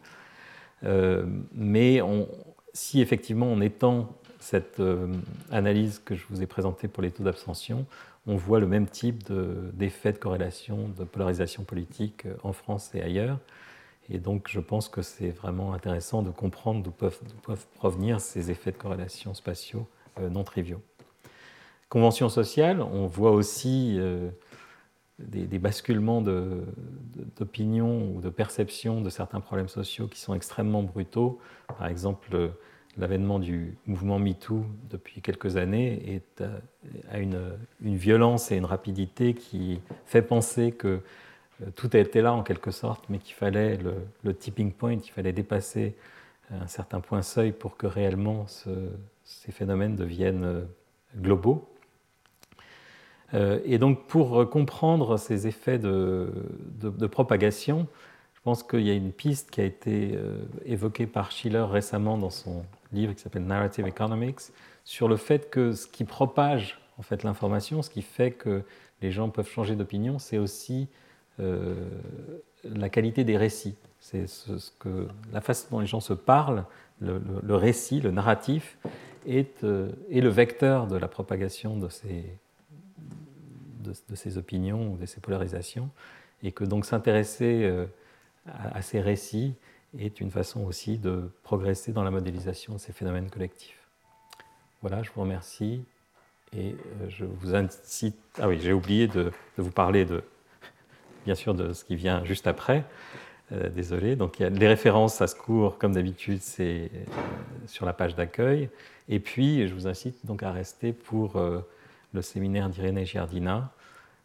mais on, si effectivement on étend cette euh, analyse que je vous ai présentée pour les taux d'abstention, on voit le même type d'effet de, corrélation, de polarisation politique euh, en France et ailleurs. Et donc je pense que c'est vraiment intéressant de comprendre d'où peuvent, provenir ces effets de corrélation spatiaux euh, non triviaux. Convention sociale, on voit aussi des, des, basculements d'opinion ou de perception de certains problèmes sociaux qui sont extrêmement brutaux. Par exemple, l'avènement du mouvement MeToo depuis quelques années euh, a une, violence et une rapidité qui fait penser que euh, tout a été là en quelque sorte, mais qu'il fallait le, tipping point, il fallait dépasser un certain point seuil pour que réellement ces phénomènes deviennent euh, globaux. Et donc pour comprendre ces effets de, propagation, je pense qu'il y a une piste qui a été évoquée par Schiller récemment dans son livre qui s'appelle Narrative Economics, sur le fait que ce qui propage en fait l'information, ce qui fait que les gens peuvent changer d'opinion, c'est aussi euh, la qualité des récits. C'est ce, que la façon dont les gens se parlent, le, récit, le narratif, est, euh, est, le vecteur de la propagation de ces, de, ces opinions ou de ces polarisations, et que donc s'intéresser euh, à, ces récits est une façon aussi de progresser dans la modélisation de ces phénomènes collectifs. Voilà, je vous remercie et euh, je vous incite. Ah oui, j'ai oublié de, vous parler de, bien sûr, de ce qui vient juste après. Euh, désolé. Donc, les références à ce cours, comme d'habitude, c'est euh, sur la page d'accueil. Et puis, je vous incite donc à rester pour le séminaire d'Irénée Giardina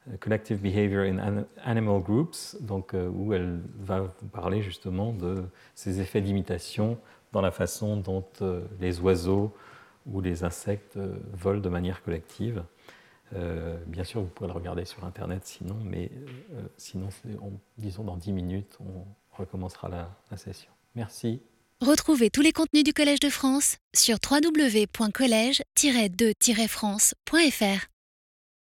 euh, collective Behavior in Animal Groups, donc, euh, où elle va vous parler justement de ces effets d'imitation dans la façon dont euh, les oiseaux ou les insectes volent de manière collective. Bien sûr, vous pouvez le regarder sur Internet sinon, mais sinon, disons dans 10 minutes, on recommencera la, la session. Merci. Retrouvez tous les contenus du Collège de France sur www.colège-2-france.fr.